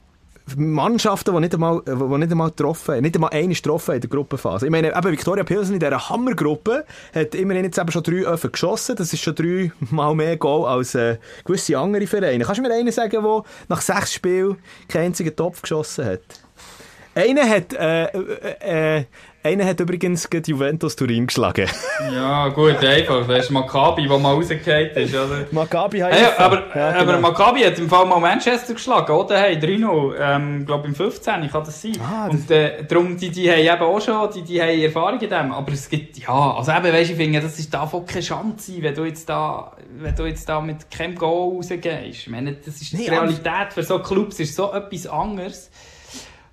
Mannschaften, die nicht einmal, äh, die nicht einmal getroffen haben, nicht einmal eine getroffen in der Gruppenphase. Ich meine, eben Victoria Pilsen in dieser Hammergruppe hat immerhin jetzt eben schon drei Öfen geschossen. Das ist schon drei Mal mehr Goal als äh, gewisse andere Vereine. Kannst du mir einen sagen, der nach sechs Spielen keinen einzigen Topf geschossen hat? Einer hat, äh, äh, äh, einer hat übrigens gegen Juventus Turin geschlagen. Ja, gut, einfach. Das ist Maccabi, der mal rausgefallen ist, oder? Maccabi Haifa. ja, aber, Ja, aber genau. Maccabi hat im Fall mal Manchester geschlagen, oder? Hey, 3-0, ähm, glaube im 15, kann das sein. Ah, das- Und äh, darum, die, die haben eben auch schon, die, die haben Erfahrung in dem. Aber es gibt, ja, also eben, weisst, ich finde, das ist da voll keine Chance wenn du jetzt da, wenn du jetzt da mit keinem Goal rausgehst. Ich meine, das ist Nee, die Realität für so Clubs, ist so etwas anderes.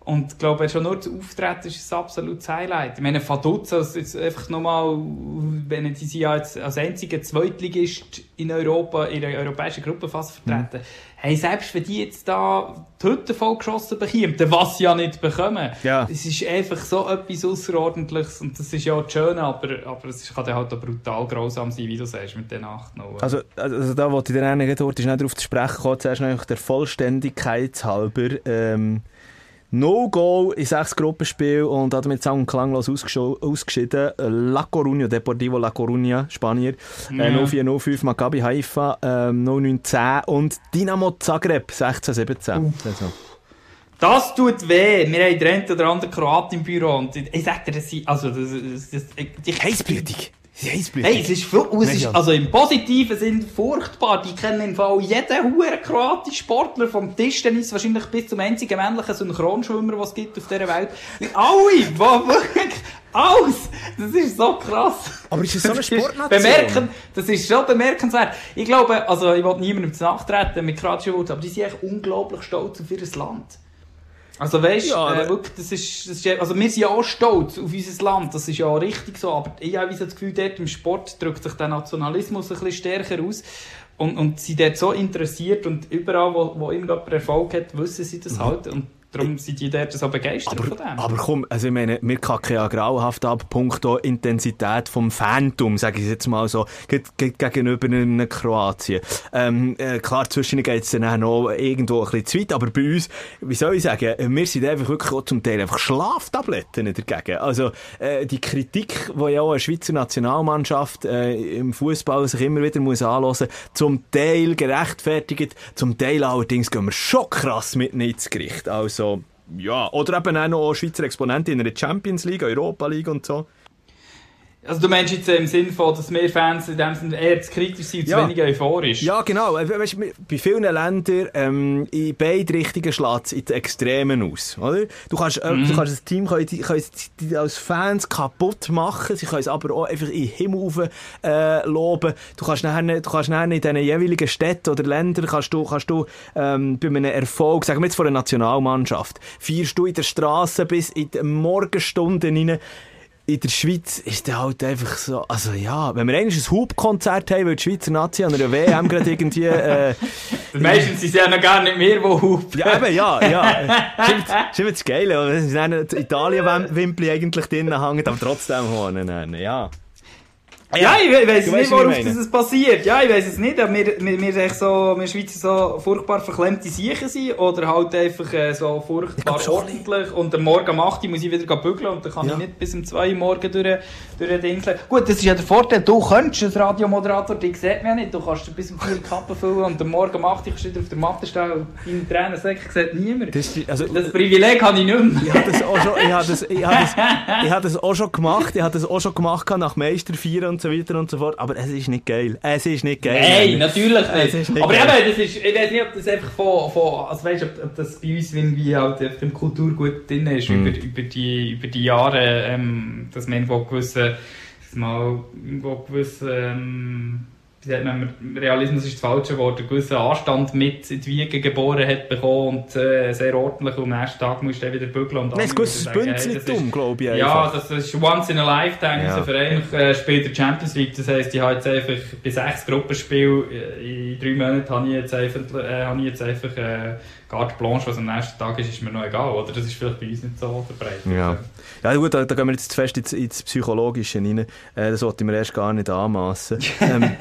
Und ich glaube, schon nur das Auftreten ist ein absolutes Highlight. Ich meine, Vaduz, also jetzt einfach nochmal, wenn sind ja jetzt als einziger Zweitligist in Europa, in der europäischen Gruppenphase vertreten, hey, selbst wenn die jetzt da die Hütte vollgeschossen bekommen, was sie ja nicht bekommen, Ja. es ist einfach so etwas Außerordentliches und das ist ja auch das Schöne, aber, aber es kann dann halt auch brutal grausam sein, wie du sagst, mit den 8 0 Also, also da wollte ich dann eigentlich dort schnell darauf zu sprechen kommen. Zuerst noch der Vollständigkeit halber. Ähm, no Goal in sechs Gruppenspielen und damit sang- und klanglos ausgeschieden. Äh, La Coruña, Deportivo La Coruña, Spanier. Äh, Ja. 0405 Maccabi Haifa, ähm, 0910 und Dynamo Zagreb 1617. Also. Das tut weh. Wir haben den einen oder anderen Kroat im Büro und ich sag dir, das sind, also, das, das, das, ich, Heißblütig. Heißblütig. Hey, es ist, viel, es ist also im Positiven sind furchtbar. Die kennen im Fall jeden huren kroatischen Sportler vom Tischtennis wahrscheinlich bis zum einzigen männlichen Synchronschwimmer, was es gibt auf dieser Welt. Alle, wo wirklich alles. Das ist so krass. Aber ist es so eine Das Sportnation? Bemerken, das ist schon bemerkenswert. Ich glaube, also ich will niemandem zu nachtreten mit kroatischen Wurzeln, aber die sind echt unglaublich stolz auf ihr Land. Also weißt du, Ja, äh, wirklich, das ist, das ist, ja- also wir sind ja auch stolz auf unser Land, das ist ja auch richtig so, aber ich habe so das Gefühl, dort im Sport drückt sich der Nationalismus ein bisschen stärker aus und, und sie dort so interessiert und überall, wo, wo irgendjemand Erfolg hat, wissen sie das halt und darum sind die dort so begeistert von dem. Aber komm, also ich meine, wir kacken ja grauhaft ab, punkto Intensität vom Phantom, sage ich jetzt mal so, ge ge gegenüber einem Kroatien. Ähm, äh, klar, zwischen geht es dann auch noch irgendwo ein bisschen zu weit, aber bei uns, wie soll ich sagen, wir sind einfach wirklich auch zum Teil einfach Schlaftabletten dagegen. Also äh, die Kritik, die ja auch eine Schweizer Nationalmannschaft äh, im Fußball sich immer wieder muss anhören, zum Teil gerechtfertigt, zum Teil allerdings gehen wir schon krass mit ins Gericht. Also ja, oder eben auch noch Schweizer Exponenten in der Champions League, Europa League und so. Also du meinst jetzt im Sinne von, dass mehr Fans in dem Sinne eher zu kritisch sind und zu Ja. weniger euphorisch? Ja, genau. Äh, Weißt, du, bei vielen Ländern ähm, in beide Richtungen schlägt es in den Extremen aus. Oder? Du, kannst, äh, du kannst das Team können, die- können die als Fans kaputt machen, sie können es aber auch einfach in den Himmel rauf, äh, loben. Du kannst nachher, du kannst nachher in diesen jeweiligen Städten oder Ländern kannst du, kannst du ähm, bei einem Erfolg, sagen wir jetzt von einer Nationalmannschaft, feierst du in der Straße bis in die Morgenstunden rein in der Schweiz ist der halt einfach so, also ja, wenn wir eigentlich ein Hubkonzert haben, weil die Schweizer Nazi an einer WM gerade irgendwie... Äh, Meistens sind es ja noch gar nicht mehr, die hupen. Ja, eben, ja, ja. Eben das Geile, wenn Italien-Wimpel eigentlich drinnen hängt, aber trotzdem hornen, ja. Ja, ich weiß nicht, worauf das passiert. Ja, ich weiß es nicht, ob wir, wir, wir, so, wir Schweizer so furchtbar verklemmte Siechen sind oder halt einfach äh, so furchtbar ordentlich und am Morgen um 8 Uhr muss ich wieder bügeln und dann kann ja. ich nicht bis um 2 Uhr morgen durch, durch den Gut, das ist ja der Vorteil, du könntest als Radiomoderator, die sieht man ja nicht, du kannst bis um 4 Uhr Kappen füllen und am Morgen um 8 Uhr kannst du wieder auf der Matte stehen und deine Tränen sagen, sieht niemand. Das, also, das Privileg habe ich nicht mehr. Ich habe das auch schon, ich habe das, ich habe das, ich habe das auch schon gemacht, ich habe das auch schon gemacht nach Meister 4 und so weiter und so fort. Aber es ist nicht geil. Es ist nicht geil. Nein, natürlich nicht. nicht aber geil. eben, das ist, ich weiß nicht, ob das einfach von, von also weißt, ob, ob das bei uns irgendwie halt auf dem Kulturgut drin ist, mm. über, über, die, über die Jahre, ähm, dass man irgendwo gewisse, mal irgendwo gewisse, ähm, wie sagt man, Realismus ist das falsche Wort, einen gewissen Anstand mit in die Wiege geboren hat bekommen und äh, sehr ordentlich und am nächsten Tag musst du bügeln und Nein, ein gewisses Bünzlitum, glaube ich. Ja, das ist once in a lifetime. Ja. Unser Verein äh, spielt der Champions League, das heisst, ich habe jetzt einfach bei sechs Gruppenspielen äh, in drei Monaten habe ich jetzt einfach, äh, habe ich jetzt einfach äh, Carte Blanche, was am nächsten Tag ist, ist mir noch egal, oder? Das ist vielleicht bei uns nicht so verbreitet. Ja, ja gut, da, da gehen wir jetzt zu fest ins, ins Psychologische rein. Äh, das wollte ich mir erst gar nicht anmassen. ähm,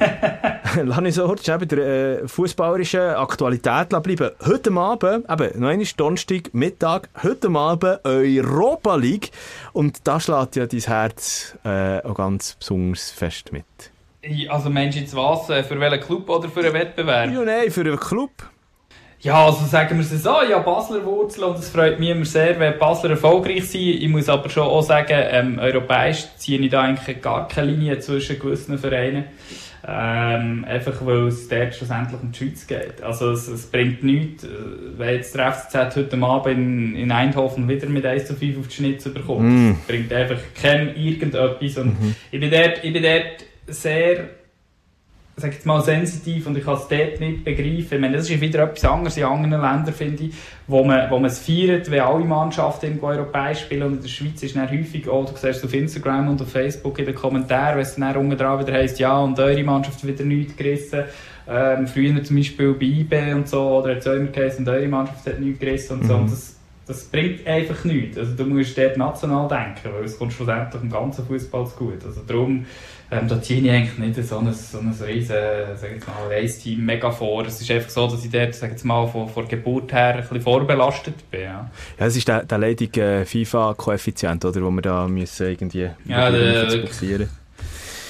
lass mich so kurz bei der äh, fußballerischen Aktualität bleiben. Heute Abend, eben, noch einmal Donnerstag, Mittag, heute Abend Europa League. Und da schlägt ja dein Herz äh, auch ganz besonders fest mit. Also meinst du jetzt was? Äh, für welchen Club oder für einen Wettbewerb? Ja, nein, für einen Club. Ja, also sagen wir es so, ja, Basler Wurzeln und es freut mich immer sehr, wenn Basler erfolgreich sind. Ich muss aber schon auch sagen, ähm, europäisch ziehe ich da eigentlich gar keine Linie zwischen gewissen Vereinen. Ähm, einfach weil es dort schlussendlich um die Schweiz geht. Also es, es bringt nichts, äh, wenn jetzt der FCZ heute Abend in, in Eindhoven wieder mit 1 zu 5 auf die Schnitze bekommt. Mm. Es bringt einfach kein irgendetwas. Und -hmm. ich, bin dort, ich bin dort sehr sag jetzt mal, sensitiv und ich kann es dort nicht begreifen. Ich meine, das ist wieder etwas anderes in anderen Ländern, finde ich, wo man, wo man es feiert, wenn alle Mannschaften irgendwo europäisch spielen und in der Schweiz ist dann häufig auch, du siehst auf Instagram und auf Facebook in den Kommentaren, wenn es dann unten dran wieder heisst, ja, und eure Mannschaft wieder nichts gerissen. Ähm, früher zum Beispiel bei IB und so, oder hat es immer geheißen, und eure Mannschaft hat nichts gerissen und so. Mhm. Und das, das bringt einfach nichts. Also du musst dort national denken, weil es kommt schlussendlich im ganzen Fußball zu gut. Also darum ähm, da ziehe ich eigentlich nicht so ein, so ein riesen, sag jetzt mal, Race-Team mega vor. Es ist einfach so, dass ich dort, sag jetzt mal, von, von Geburt her ein bisschen vorbelastet bin. Ja, ja es ist der, der leidige FIFA-Koeffizient, oder, wo wir da müssen irgendwie ja, der,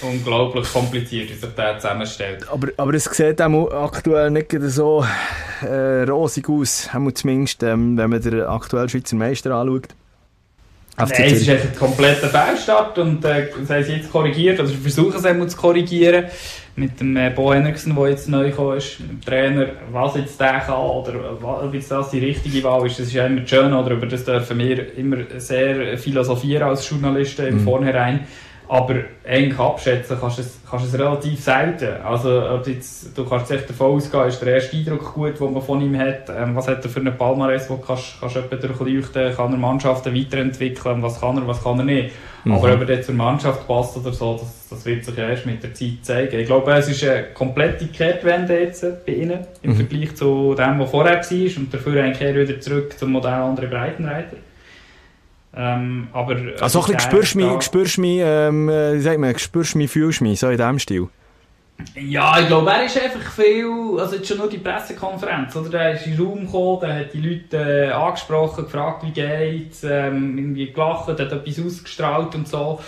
unglaublich kompliziert, wie sich der zusammenstellt. Aber, aber es sieht auch aktuell nicht so äh, rosig aus, zumindest ähm, wenn man den aktuellen Schweizer Meister anschaut. Nein, es ist einfach ein kompletter Fehlstart und äh, das haben sie jetzt korrigiert, also versuchen es einmal zu korrigieren mit dem äh, Bo Henriksen, der jetzt neu gekommen ist, mit dem Trainer, was jetzt der kann oder ob jetzt das die richtige Wahl ist, das ist ja immer schön, oder über das dürfen wir immer sehr philosophieren als Journalisten im mhm. Vornherein. Aber eigentlich abschätzen kannst du es, kannst es relativ selten. Also, jetzt, du kannst echt davon ausgehen, ist der erste Eindruck gut, den man von ihm hat. Ähm, was hat er für einen Palmares, wo kannst, kannst du durchleuchten, kann er Mannschaften weiterentwickeln, was kann er, was kann er nicht. Mhm. Aber ob er jetzt zur Mannschaft passt oder so, das, das wird sich erst mit der Zeit zeigen. Ich glaube, es ist eine komplette Kehrtwende jetzt bei ihnen im mhm. Vergleich zu dem, was vorher war und dafür eigentlich wieder zurück zum Modell andere Breitenreiter. Ähm, aber, also ein bisschen spürst du mich, spürst mich, ähm, äh, wie sagt man, spürst mich, fühlst mich, so in diesem Stil. Ja, ich glaube, er ist einfach viel, also jetzt schon nur die Pressekonferenz, oder? Der ist in den Raum gekommen, der hat die Leute äh, angesprochen, gefragt, wie geht's, ähm, irgendwie gelacht, hat etwas ausgestrahlt und so.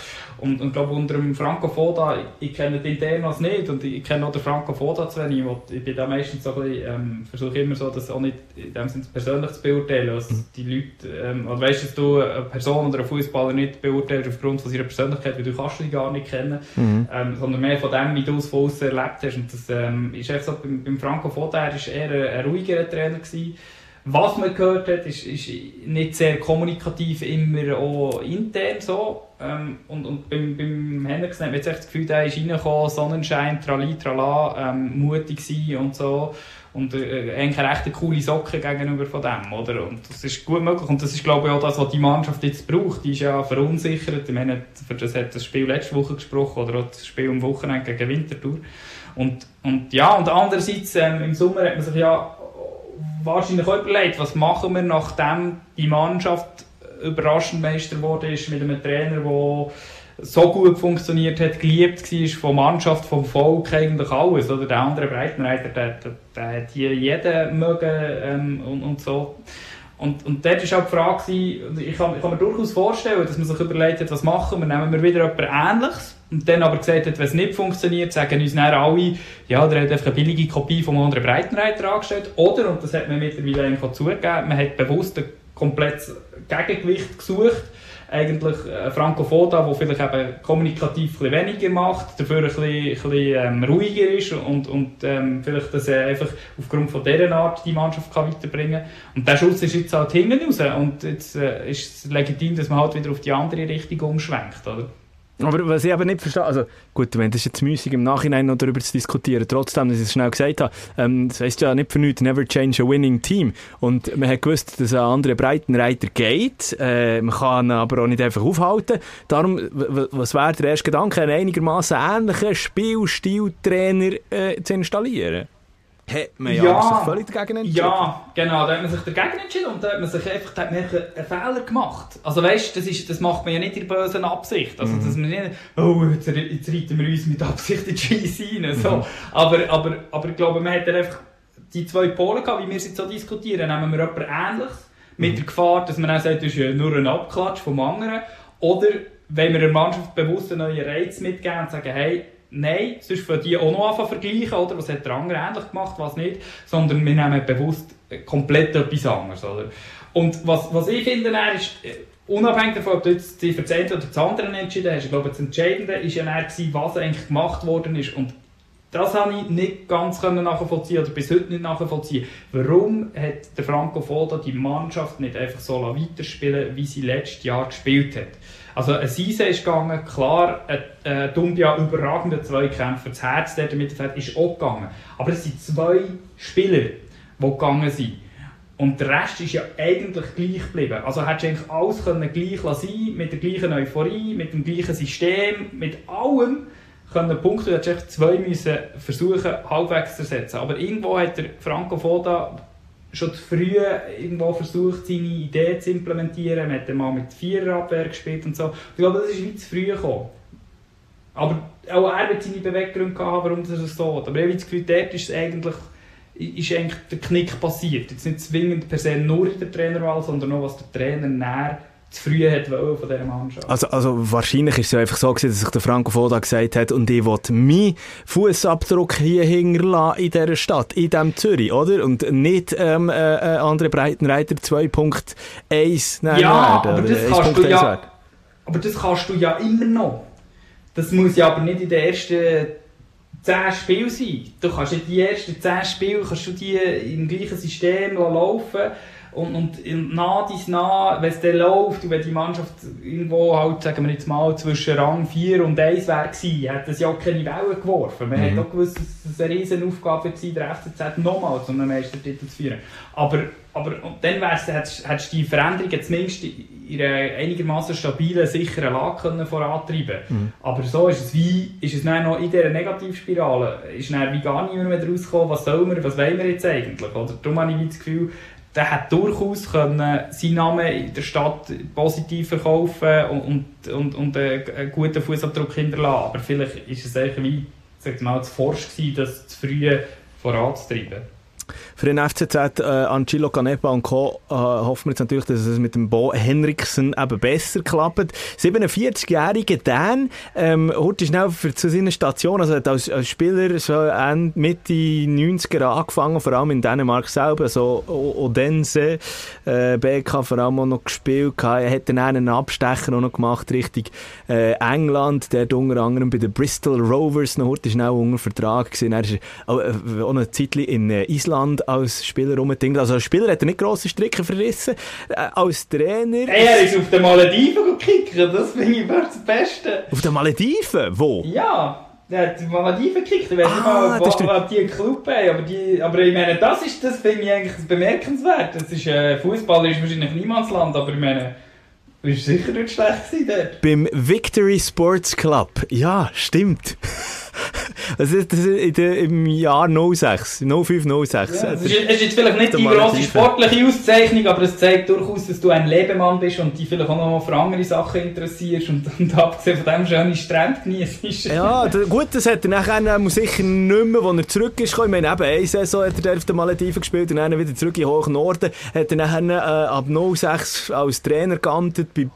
Und, und glaube unter dem Franco Foda, ich, kenne den Internas nicht und ich kenne auch den Franco Foda zu wenig. Ich, ich bin da meistens so ein bisschen, ähm, versuche immer so, das auch nicht in dem Sinne persönlich zu beurteilen, also die Leute, ähm, oder weißt du, dass du eine Person oder einen Fußballer nicht beurteilst aufgrund von seiner Persönlichkeit, weil du kannst sie gar nicht kennen, mhm. ähm, sondern mehr von dem, wie du es von außen erlebt hast. Und das ähm, ist echt so, beim, beim Franco Foda, er war eher ein, ein ruhigerer Trainer gewesen Was man gehört hat, ist, ist nicht sehr kommunikativ, immer auch intern so. Ähm, und, und beim, beim Henriksen hat man jetzt echt das Gefühl, der ist reingekommen, Sonnenschein, trali, trala, ähm, mutig sein und so. Und äh, eigentlich eine recht coole Socke gegenüber von dem, oder? Und das ist gut möglich. Und das ist, glaube ich, auch das, was die Mannschaft jetzt braucht. Die ist ja verunsichert. Ich meine, für das hat das Spiel letzte Woche gesprochen, oder auch das Spiel am Wochenende gegen Winterthur. Und, und ja, und andererseits, ähm, im Sommer hat man sich ja wahrscheinlich auch überlegt, was machen wir, nachdem die Mannschaft überraschend Meister geworden ist, mit einem Trainer, der so gut funktioniert hat, geliebt war von Mannschaft, vom Volk, eigentlich alles. Oder der andere Breitenreiter, der, der, der hat hier jeden mögen ähm, und, und so. Und, und dort war auch die Frage, ich kann, ich kann mir durchaus vorstellen, dass man sich überlegt hat, was machen wir, nehmen wir wieder etwas Ähnliches und dann aber gesagt hat, wenn es nicht funktioniert, sagen uns dann alle, ja, der hat einfach eine billige Kopie vom anderen Breitenreiter angestellt. Oder, und das hat man mittlerweile eigentlich zugegeben, man hat bewusst ein komplettes Gegengewicht gesucht eigentlich äh, Franco Foda, der vielleicht eben kommunikativ ein weniger macht, dafür ein bisschen, ein bisschen ähm, ruhiger ist und, und ähm, vielleicht das äh, einfach aufgrund von dieser Art die Mannschaft kann weiterbringen kann. Und der Schuss ist jetzt halt hinten raus und jetzt äh, ist es legitim, dass man halt wieder auf die andere Richtung umschwenkt, oder? Aber was ich aber nicht verstehe, also gut, wenn das jetzt müßig im Nachhinein noch darüber zu diskutieren, trotzdem, dass ich es schnell gesagt habe, ähm, das heisst ja nicht für nichts, never change a winning team. Und man hat gewusst, dass ein anderer Breitenreiter geht, äh, man kann aber auch nicht einfach aufhalten. Darum, was wäre der erste Gedanke, einen einigermaßen ähnlichen Spielstiltrainer äh, zu installieren? Hat man ja, ja sich völlig dagegen entschieden. Ja, genau, da hat man sich dagegen entschieden und da hat man sich einfach da hat man einen Fehler gemacht. Also weißt, das, ist, das macht man ja nicht in böser Absicht. Also, dass man nicht, oh, jetzt, jetzt reiten wir uns mit Absicht in die Scheiße rein. So. Mhm. Aber, aber, aber ich glaube, man hat einfach die zwei Pole gehabt, wie wir es jetzt so diskutieren. Nehmen wir etwas Ähnliches, mit mhm. der Gefahr, dass man auch sagt, das ist ja nur ein Abklatsch vom anderen. Oder wenn wir der Mannschaft bewusst einen neuen Reiz mitgeben und sagen, hey, Nein, sonst für die auch noch anfangen vergleichen, oder? Was hat der andere ähnlich gemacht, was nicht. Sondern wir nehmen bewusst komplett etwas anderes, oder? Und was, was ich finde, ist, äh, unabhängig davon, ob du jetzt die für das eine oder das andere entschieden hast, ich glaube, das Entscheidende war ja dann, was eigentlich gemacht worden ist. Und das habe ich nicht ganz nachvollziehen oder bis heute nicht nachvollziehen. Warum hat der Franco Foda die Mannschaft nicht einfach so weiterspielen wie sie letztes Jahr gespielt hat? Also ein Season ist gegangen, klar, äh, Dumbia überragender Zweikämpfer, das Herz der Mittelfeld ist auch gegangen. Aber es sind zwei Spieler, die gegangen sind. Und der Rest ist ja eigentlich gleich geblieben. Also hättest du eigentlich alles können gleich sein mit der gleichen Euphorie, mit dem gleichen System, mit allem können Punkte, du hättest zwei müssen versuchen halbwegs zu ersetzen. Aber irgendwo hat der Franco Foda schon früh irgendwo versucht, seine Idee zu implementieren. Man hat mal mit Viererabwehr gespielt und so. Ich glaube, das ist wie zu früh gekommen. Aber auch er wird seine Beweggründe haben, warum das so ist. Aber ich habe das Gefühl, dort ist eigentlich, ist eigentlich der Knick passiert. Jetzt nicht zwingend per se nur in der Trainerwahl, sondern auch, was der Trainer näher zu früh hat von dieser Mannschaft. Also, also wahrscheinlich ist es ja einfach so gewesen, dass sich der Franco Foda gesagt hat, und ich will meinen Fußabdruck hier hinterlassen in dieser Stadt, in diesem Zürich, oder? Und nicht ähm, äh, äh andere Breitenreiter 2.1 nehmen Ja, werden, aber das, kannst du ja, aber das kannst du ja immer noch. Das muss ja aber nicht in den ersten 10 Spielen sein. Du kannst nicht die ersten 10 Spiele kannst du die im gleichen System laufen und, und nah dies nah, wenn es dann läuft und wenn die Mannschaft irgendwo halt, sagen wir jetzt mal, zwischen Rang 4 und 1 wäre gewesen, hat es ja auch keine Wellen geworfen. Man mhm. hat auch gewusst, dass es eine riesen Aufgabe wird sein, der FCZ nochmal zu einem Meistertitel zu führen. Aber, aber und dann hättest du die Veränderungen zumindest in einer einigermaßen stabilen, sicheren Lage können vorantreiben mhm. Aber so ist es wie, ist es dann noch in dieser Negativspirale, ist dann wie gar nicht mehr rausgekommen, was sollen wir, was wollen wir jetzt eigentlich? Oder darum habe ich das Gefühl, der hat durchaus können seinen Namen in der Stadt positiv verkaufen und, und, und einen guten Fußabdruck hinterlassen. Aber vielleicht ist es irgendwie sag mal, zu forsch gewesen, das zu früh voranzutreiben. Für den FCZ, äh, Angelo Canepa und Co. Äh, hoffen wir jetzt natürlich, dass es mit dem Bo Henriksen eben besser klappt. 47-jähriger Dan, ähm, heute schnell für zu seiner Station, also hat als, als Spieler so Ende, Mitte 90er angefangen, vor allem in Dänemark selber, so Odense, äh, BK vor allem auch noch gespielt, er hat dann einen Abstecher auch noch gemacht Richtung äh, England, der hat unter anderem bei den Bristol Rovers noch heute schnell unter Vertrag gewesen, er ist auch, äh, auch eine Zeit in äh, Island als Spieler rumdingt. Also als Spieler hat er nicht grosse Stricke verrissen. Äh, als Trainer... Er ist auf den Malediven gekickt, das finde ich das Beste. Auf den Malediven? Wo? Ja. Der hat die Malediven gekickt, ich weiß nicht ah, mal, ob, ob die einen Club haben, aber, die, aber ich meine, das ist, das finde ich eigentlich bemerkenswert. Das ist, äh, Fußball ist wahrscheinlich Niemandsland, aber ich meine, Du bist sicher nicht schlecht gewesen dort. Beim Victory Sports Club. Ja, stimmt. Das ist, das ist im Jahr 06, 05, 06. Ja, es, ist, es ist jetzt vielleicht nicht die grosse sportliche Auszeichnung, aber es zeigt durchaus, dass du ein Lebemann bist und dich vielleicht auch noch für andere Sachen interessierst und, und abgesehen von dem schöne Strände genießt. Ja, gut, das hat er nachher sicher nicht mehr, als er zurück ist. Ich meine, eben eine Saison hat er auf den Malediven gespielt und dann wieder zurück in Hoch Norden. Hat er nachher äh, ab 06 als Trainer geamtet bei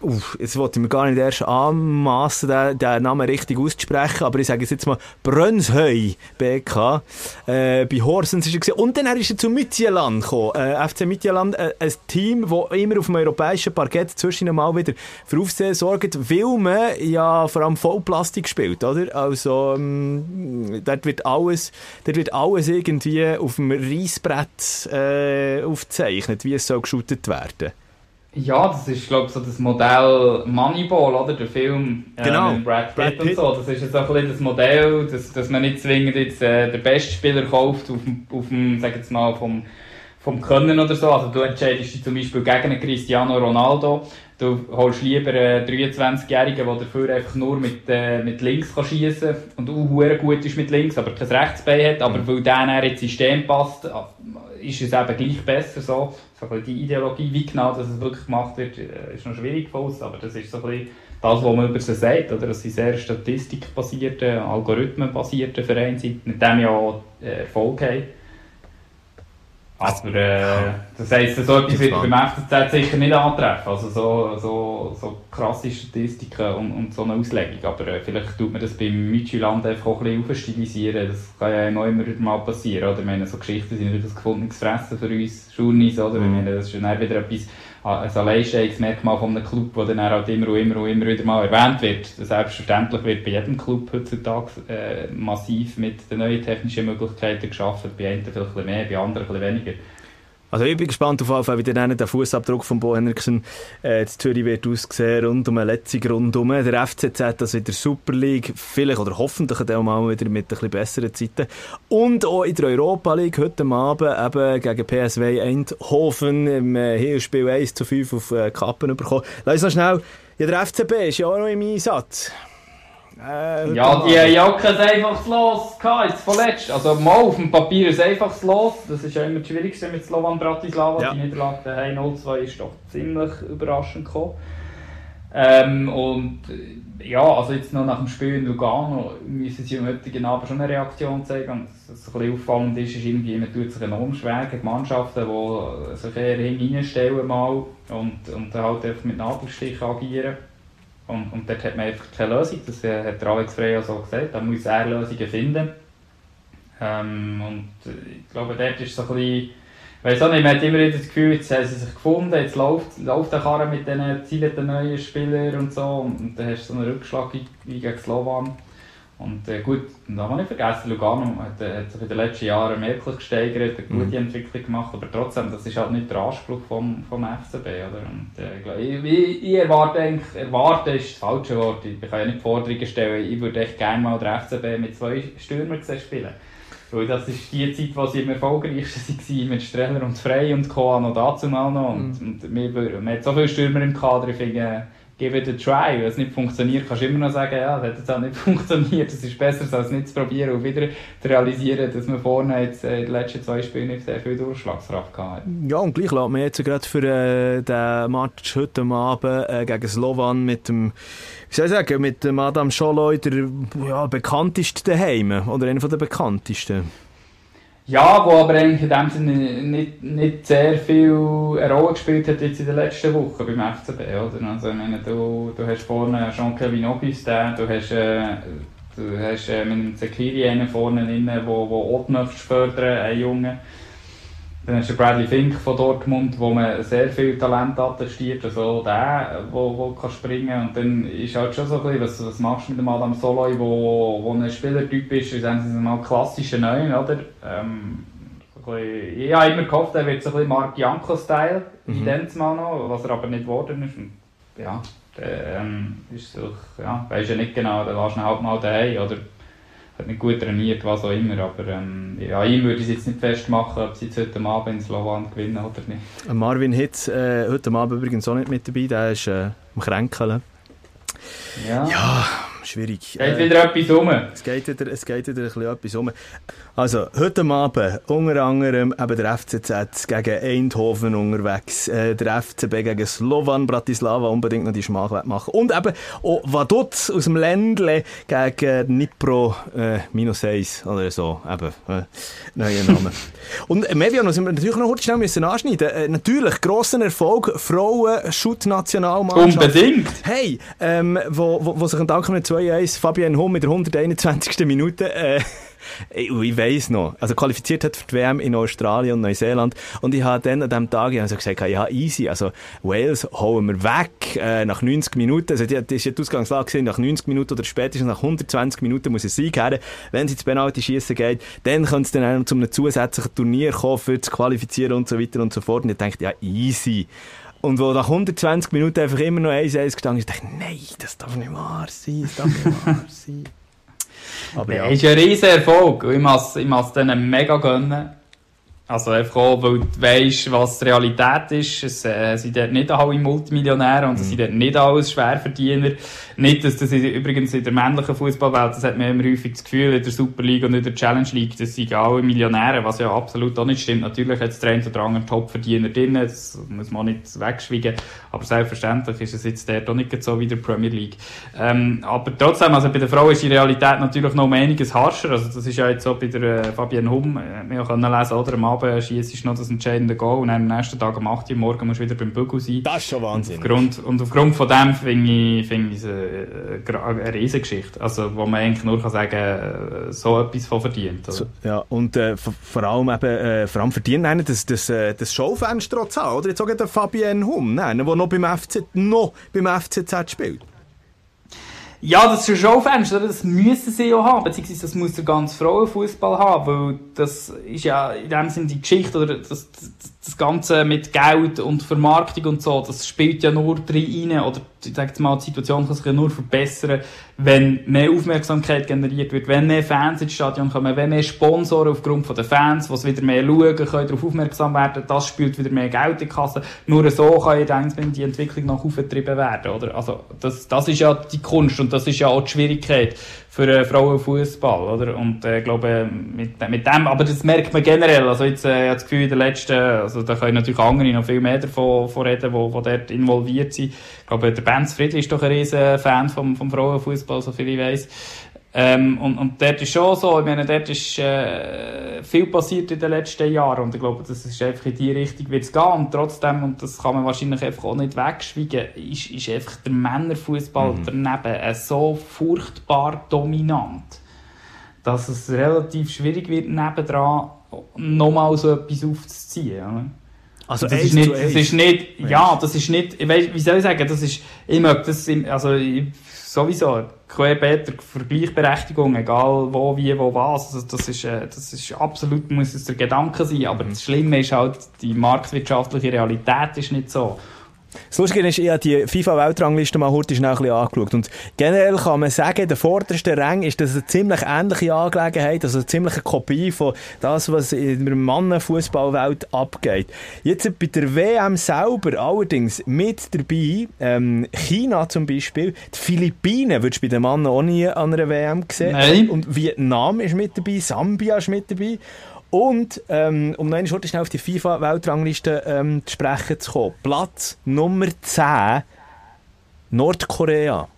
Uff, jetzt wollte ich mir gar nicht erst anmassen, den, den Namen richtig auszusprechen, aber ich sage es jetzt mal Brönsheu BK. Äh, bei Horsens ist er gewesen. Und dann ist er zu Midtjylland gekommen. Äh, FC Midtjylland, äh, ein Team, das immer auf dem europäischen Parkett zwischen mal wieder für Aufsehen sorgt, weil man ja vor allem Vollplastik spielt, oder? Also, ähm, dort wird alles, dort wird alles irgendwie auf dem Reissbrett äh, aufgezeichnet, wie es soll geschootet werden. Ja, das ist, glaube ich, so das Modell Moneyball, oder? Der Film äh, genau. mit Brad Pitt, Brad Pitt, und so. Das ist jetzt auch ein bisschen das Modell, dass, dass man nicht zwingend jetzt äh, den besten Spieler kauft, auf dem, auf dem sag jetzt mal, vom, vom Können oder so. Also du entscheidest dich zum Beispiel gegen einen Cristiano Ronaldo. Du holst lieber einen 23-Jährigen, der dafür einfach nur mit, äh, mit links kann schiessen und auch gut ist mit links, aber kein Rechtsbein hat. Aber mhm. weil der dann ins System passt, ist es eben gleich besser so. So die Ideologie, wie genau dass es wirklich gemacht wird, äh, ist noch schwierig für uns, aber das ist so ein das, was man über sie sagt, oder? dass sie sehr statistikbasierte, algorithmenbasierte Vereine sind, mit dem ja auch äh, Erfolg haben. Aber äh, das heisst, so etwas wird beim FCZ sicher nicht antreffen. Also so, so, so krasse Statistiken und, und so eine Auslegung. Aber äh, vielleicht tut man das beim Midtjylland einfach auch ein bisschen aufstilisieren. Das kann ja immer, immer mal passieren. Oder? Ich meine, so Geschichten sind natürlich das gefundenes Fressen für uns Journeys. Oder? Mhm. Ich meine, das ist dann wieder etwas, ein Alleinstehungsmerkmal von einem Club, das dann halt immer und immer und immer wieder mal erwähnt wird. Selbstverständlich wird bei jedem Club heutzutage äh, massiv mit den neuen technischen Möglichkeiten geschaffen. Bei einen vielleicht mehr, bei anderen ein weniger. Also ich bin gespannt auf jeden Fall, wie dann der Fußabdruck von Bo Henriksen äh, in Zürich wird aussehen, rund um eine letzte rundum. Der FCZ, das in der Super League, vielleicht oder hoffentlich auch mal wieder mit ein bisschen besseren Zeiten. Und auch in der Europa League heute Abend eben gegen PSW Eindhoven im äh, Hinspiel 1 zu 5 auf äh, Kappen bekommen. Lass uns noch schnell, ja der FCB ist ja auch noch im Einsatz. Äh, ja, die Jacke ist einfach los jetzt vorletzt. Also mal auf dem Papier ist einfach los. Das ist ja immer das Schwierigste mit Slovan Bratislava. Ja. Die Niederlage der 0-2 ist doch ziemlich überraschend gekommen. Ähm, und äh, ja, also jetzt noch nach dem Spiel in Lugano müssen sie am heutigen Abend schon eine Reaktion zeigen. Und was ein bisschen auffallend ist, ist irgendwie, man tut sich enorm schwer gegen Mannschaften, die sich eher hineinstellen mal und, und halt einfach mit Nadelstich agieren. Und, und dort hat man einfach keine Lösung, das äh, hat Alex Freya so gesagt, da muss er Lösungen finden. Ähm, und äh, ich glaube, dort ist so ein bisschen, weiß auch nicht, man hat immer das Gefühl, jetzt haben sie sich gefunden, jetzt läuft, läuft der Karren mit diesen Zielen neuen Spielern und so, und, und dann hast du so einen Rückschlag gegen Slovan. Und äh, gut, und da habe ich vergessen, Lugano hat, äh, hat sich in den letzten Jahren merklich gesteigert, eine gute mhm. Entwicklung gemacht, aber trotzdem, das ist halt nicht der Anspruch vom, vom FCB, oder? Und, äh, ich, ich, erwarte eigentlich, erwarte ist das falsche Wort, ich kann ja nicht Forderungen stellen, ich würde echt gerne mal der FCB mit zwei Stürmern spielen. Weil das ist die Zeit, wo sie am erfolgreichsten waren, mit Streller und Frey und Co. noch dazu mal noch. Und, mhm. und wir, wir haben so viele Stürmer im Kader, ich finde, give it a try. Wenn es nicht funktioniert, kannst du immer noch sagen, ja, das hat jetzt auch nicht funktioniert. Es ist besser, als nicht zu probieren und wieder zu realisieren, dass man vorne jetzt äh, in den letzten zwei Spielen nicht sehr viel Durchschlagskraft hat. Ja, und gleich lässt man jetzt gerade für äh, den Match heute Abend äh, gegen Slovan mit dem, wie soll ich sagen, mit dem Adam Scholloy, der ja, bekannteste daheim oder einer der bekanntesten. Ja, wo aber eigentlich in dem Sinne nicht, nicht sehr viel eine Rolle gespielt hat jetzt in den letzten Wochen beim FCB, oder? Also, ich meine, du, du hast vorne Jean-Kevin Augustin, du hast, äh, du hast äh, mit dem Zekiri einen vorne drin, der auch fördern, einen Jungen. Dann hast du Bradley Fink von Dortmund, wo man sehr viel Talent attestiert, also der, wo, wo kann springen und dann ist halt schon so ein bisschen, was, was machst du mit dem Adam Soloy, wo, wo ein Spielertyp ist, sagen sie mal klassische Neun, oder? Ähm, bisschen, ich habe immer gehofft, er wird so ein bisschen Marc Bianco-Style, mhm. in mal noch, was er aber nicht geworden ist. Und, ja, der, ähm, ist so, ja, weiß ja nicht genau, der lässt ihn halt mal daheim, oder hat nicht gut trainiert, was auch immer, aber ähm, ja, ihm würde ich es jetzt nicht festmachen, ob sie jetzt heute Abend in Slowan gewinnen oder nicht. Marvin Hitz, äh, heute Abend übrigens auch nicht mit dabei, der ist äh, am Kränkeln. Ja. ja schwierig. Es geht wieder etwas um. Es geht wieder, es geht wieder ein bisschen etwas um. Also, heute Abend unter anderem eben der FCZ gegen Eindhoven unterwegs, äh, der FCB gegen Slovan Bratislava unbedingt noch die Schmachwert machen. Und eben auch Vaduz aus dem Ländle gegen Nipro äh, minus 1 oder so. Eben, äh, neuer Name. Und Mevian müssen wir natürlich noch kurz schnell müssen anschneiden. Äh, natürlich, grossen Erfolg, Frauen-Shoot-Nationalmannschaft. Unbedingt! Hey, ähm, wo, wo, wo sich ein Dank mit 2-1 Fabian Hum mit der 121. Minute äh, ich, ich weiss noch, also qualifiziert hat für die WM in Australien und Neuseeland. Und ich habe dann an diesem Tag ich also gesagt, ja easy, also Wales holen wir weg äh, nach 90 Minuten, also das ist ja die Ausgangslage nach 90 Minuten oder spätestens nach 120 Minuten muss ein Sieg her, wenn es ins Penalty schießen geht, dann könnte es dann auch zu einem zusätzlichen Turnier kommen, für zu qualifizieren und so weiter und so fort. Und ich dachte, ja easy. Und wo nach 120 Minuten einfach immer noch 1-1 gestanden ist, dachte ich, nein, das darf nicht wahr sein, das darf nicht wahr sein. Aber ja. ist ein riesen Erfolg. Ich muss, ich muss denen mega gönnen. Also einfach auch, weil du weisst, was die Realität ist. Es äh, sind dort nicht alle Multimillionäre und es mhm. sind dort nicht alle Schwerverdiener. Nicht, dass das übrigens in der männlichen Fußballwelt, das hat man immer häufig das Gefühl, in der Superliga und in der Challenge League, das sind alle Millionäre, was ja absolut auch nicht stimmt. Natürlich hat es der eine oder andere Topverdiener drin, das muss man nicht wegschweigen. Aber selbstverständlich ist es jetzt dort auch nicht so wie der Premier League. Ähm, aber trotzdem, also bei der Frau ist die Realität natürlich noch um einiges harscher. Also das ist ja jetzt so bei der äh, Fabienne Hum, äh, wir können lesen, oder? Am Abend schießt noch das entscheidende Goal und am nächsten Tag um 8 Uhr morgen musst du wieder beim Bügel sein. Das ist schon Wahnsinn. Und aufgrund, und aufgrund von dem finde ich, find ich es eine, eine Riesengeschichte. Also, wo man eigentlich nur kann sagen äh, so etwas von verdient. So, ja, und äh, vor allem eben, äh, vor allem verdient einen das, das, äh, das Schaufenster auch, oder? Jetzt auch der Fabienne Hum, der noch beim, FC, noch beim FCZ spielt. Ja, das ist ein Schaufenster, das müssen sie ja haben, beziehungsweise das muss der ganze Frauenfußball haben, weil das ist ja in dem Sinne die Geschichte oder das, das, das Ganze mit Geld und Vermarktung und so, das spielt ja nur drin rein, oder ich sage mal, die Situation kann sich ja nur verbessern, wenn mehr Aufmerksamkeit generiert wird, wenn mehr Fans ins Stadion kommen, wenn mehr Sponsoren aufgrund von den Fans, die wieder mehr schauen, können darauf aufmerksam werden, das spielt wieder mehr Geld in die Kasse. Nur so kann ich denken, die Entwicklung noch aufgetrieben werden, oder? Also, das, das ist ja die Kunst und das ist ja auch die Schwierigkeit für äh, Frauenfußball, oder? Und äh, ich glaube, mit, mit dem, aber das merkt man generell. Also jetzt, äh, ich habe das Gefühl, in den letzten, also da können natürlich andere noch viel mehr davon, reden, die, dort involviert sind. Ich glaube, der Benz Friedli ist doch ein riesen Fan vom, vom Frauenfußball, so viel ich weiß. Ähm, und, und dort ist schon so, ich meine, dort ist äh, viel passiert in den letzten Jahren und ich glaube, das ist einfach in die Richtung wird es gehen und trotzdem, und das kann man wahrscheinlich einfach auch nicht wegschweigen, ist, ist einfach der Männerfußball mhm. daneben äh, so furchtbar dominant, dass es relativ schwierig wird, nebendran nochmal so etwas aufzuziehen. Also das ist, nicht, das ist nicht, ja, das ist nicht, ich weiss, wie soll ich sagen, das ist, ich mag das, also ich, sowieso, querbeet für Gleichberechtigung, egal wo, wie, wo, was. Also das, ist, äh, das ist absolut, muss es der Gedanke sein. Aber das Schlimme ist halt, die marktwirtschaftliche Realität ist nicht so. Das Lustige ist, ich habe die FIFA-Weltrangliste mal heute schnell ein bisschen angeschaut. Und generell kann man sagen, der vorderste Rang ist das eine ziemlich ähnliche Angelegenheit, also eine ziemliche Kopie von das, was in der Mannenfußballwelt abgeht. Jetzt bei der WM selber allerdings mit dabei, ähm, China zum Beispiel, die Philippinen würdest du bei den Mannen auch nie an einer WM sehen. Nein. Und Vietnam ist mit dabei, Sambia ist mit dabei. Und ähm, um noch eine schnell auf die FIFA-Weltrangliste ähm, zu sprechen zu kommen. Platz Nummer 10, Nordkorea.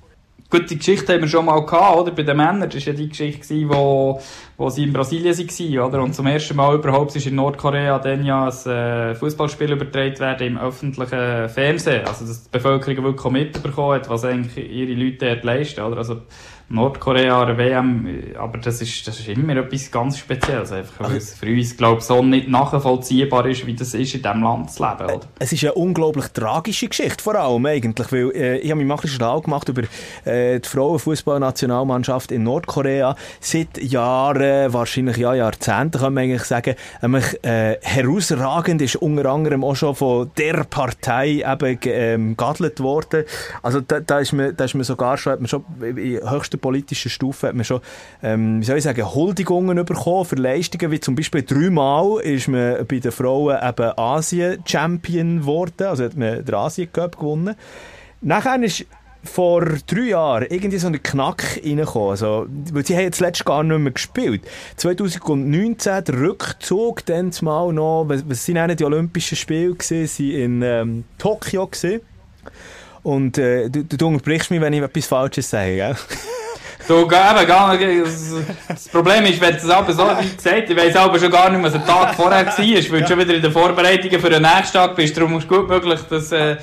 Gut, die Geschichte haben wir schon mal gehabt, oder? Bei den Männern. Das war ja die Geschichte, wo, wo sie in Brasilien waren, oder? Und zum ersten Mal überhaupt ist in Nordkorea dann ja ein äh, Fußballspiel übertragen werden im öffentlichen Fernsehen. Also, dass die Bevölkerung wirklich mitbekommen hat, was eigentlich ihre Leute dort leisten, oder? Also, Nordkorea oder WM, aber das ist, das ist immer etwas ganz Spezielles, einfach, weil es für uns, glaube ich, so nicht nachvollziehbar ist, wie das ist, in diesem Land zu leben, oder? Es ist eine unglaublich tragische Geschichte, vor allem eigentlich, weil äh, ich habe mich mal schlau gemacht über äh, die Frauenfußballnationalmannschaft in Nordkorea. Seit Jahren, wahrscheinlich ja Jahrzehnten, kann man eigentlich sagen, nämlich, äh, herausragend ist unter anderem auch schon von der Partei eben ähm, worden. Also da, da, ist man, da ist man sogar schon, hat man schon in höchster politischen Stufe hat man schon, ähm, wie soll ich sagen, Huldigungen bekommen für Leistungen, wie zum Beispiel dreimal ist man bei den Frauen eben Asien-Champion geworden, also hat man den Asien-Cup gewonnen. Nachher ist vor drei Jahren irgendwie so ein Knack reingekommen. Also, weil sie haben jetzt letztes gar nicht mehr gespielt. 2019 der Rückzug, dann mal noch, was, sind die Olympischen Spiele gewesen, sie in ähm, Tokio gewesen. Und äh, du, du unterbrichst mich, wenn ich etwas Falsches sage, gell? Du, eben, gar nicht. Das Problem ist, wenn du es aber so wie gesagt ich weiß aber schon gar nicht, was ein Tag vorher war, weil du schon wieder in den Vorbereitungen für den nächsten Tag bist. Darum ist es gut möglich, dass, äh,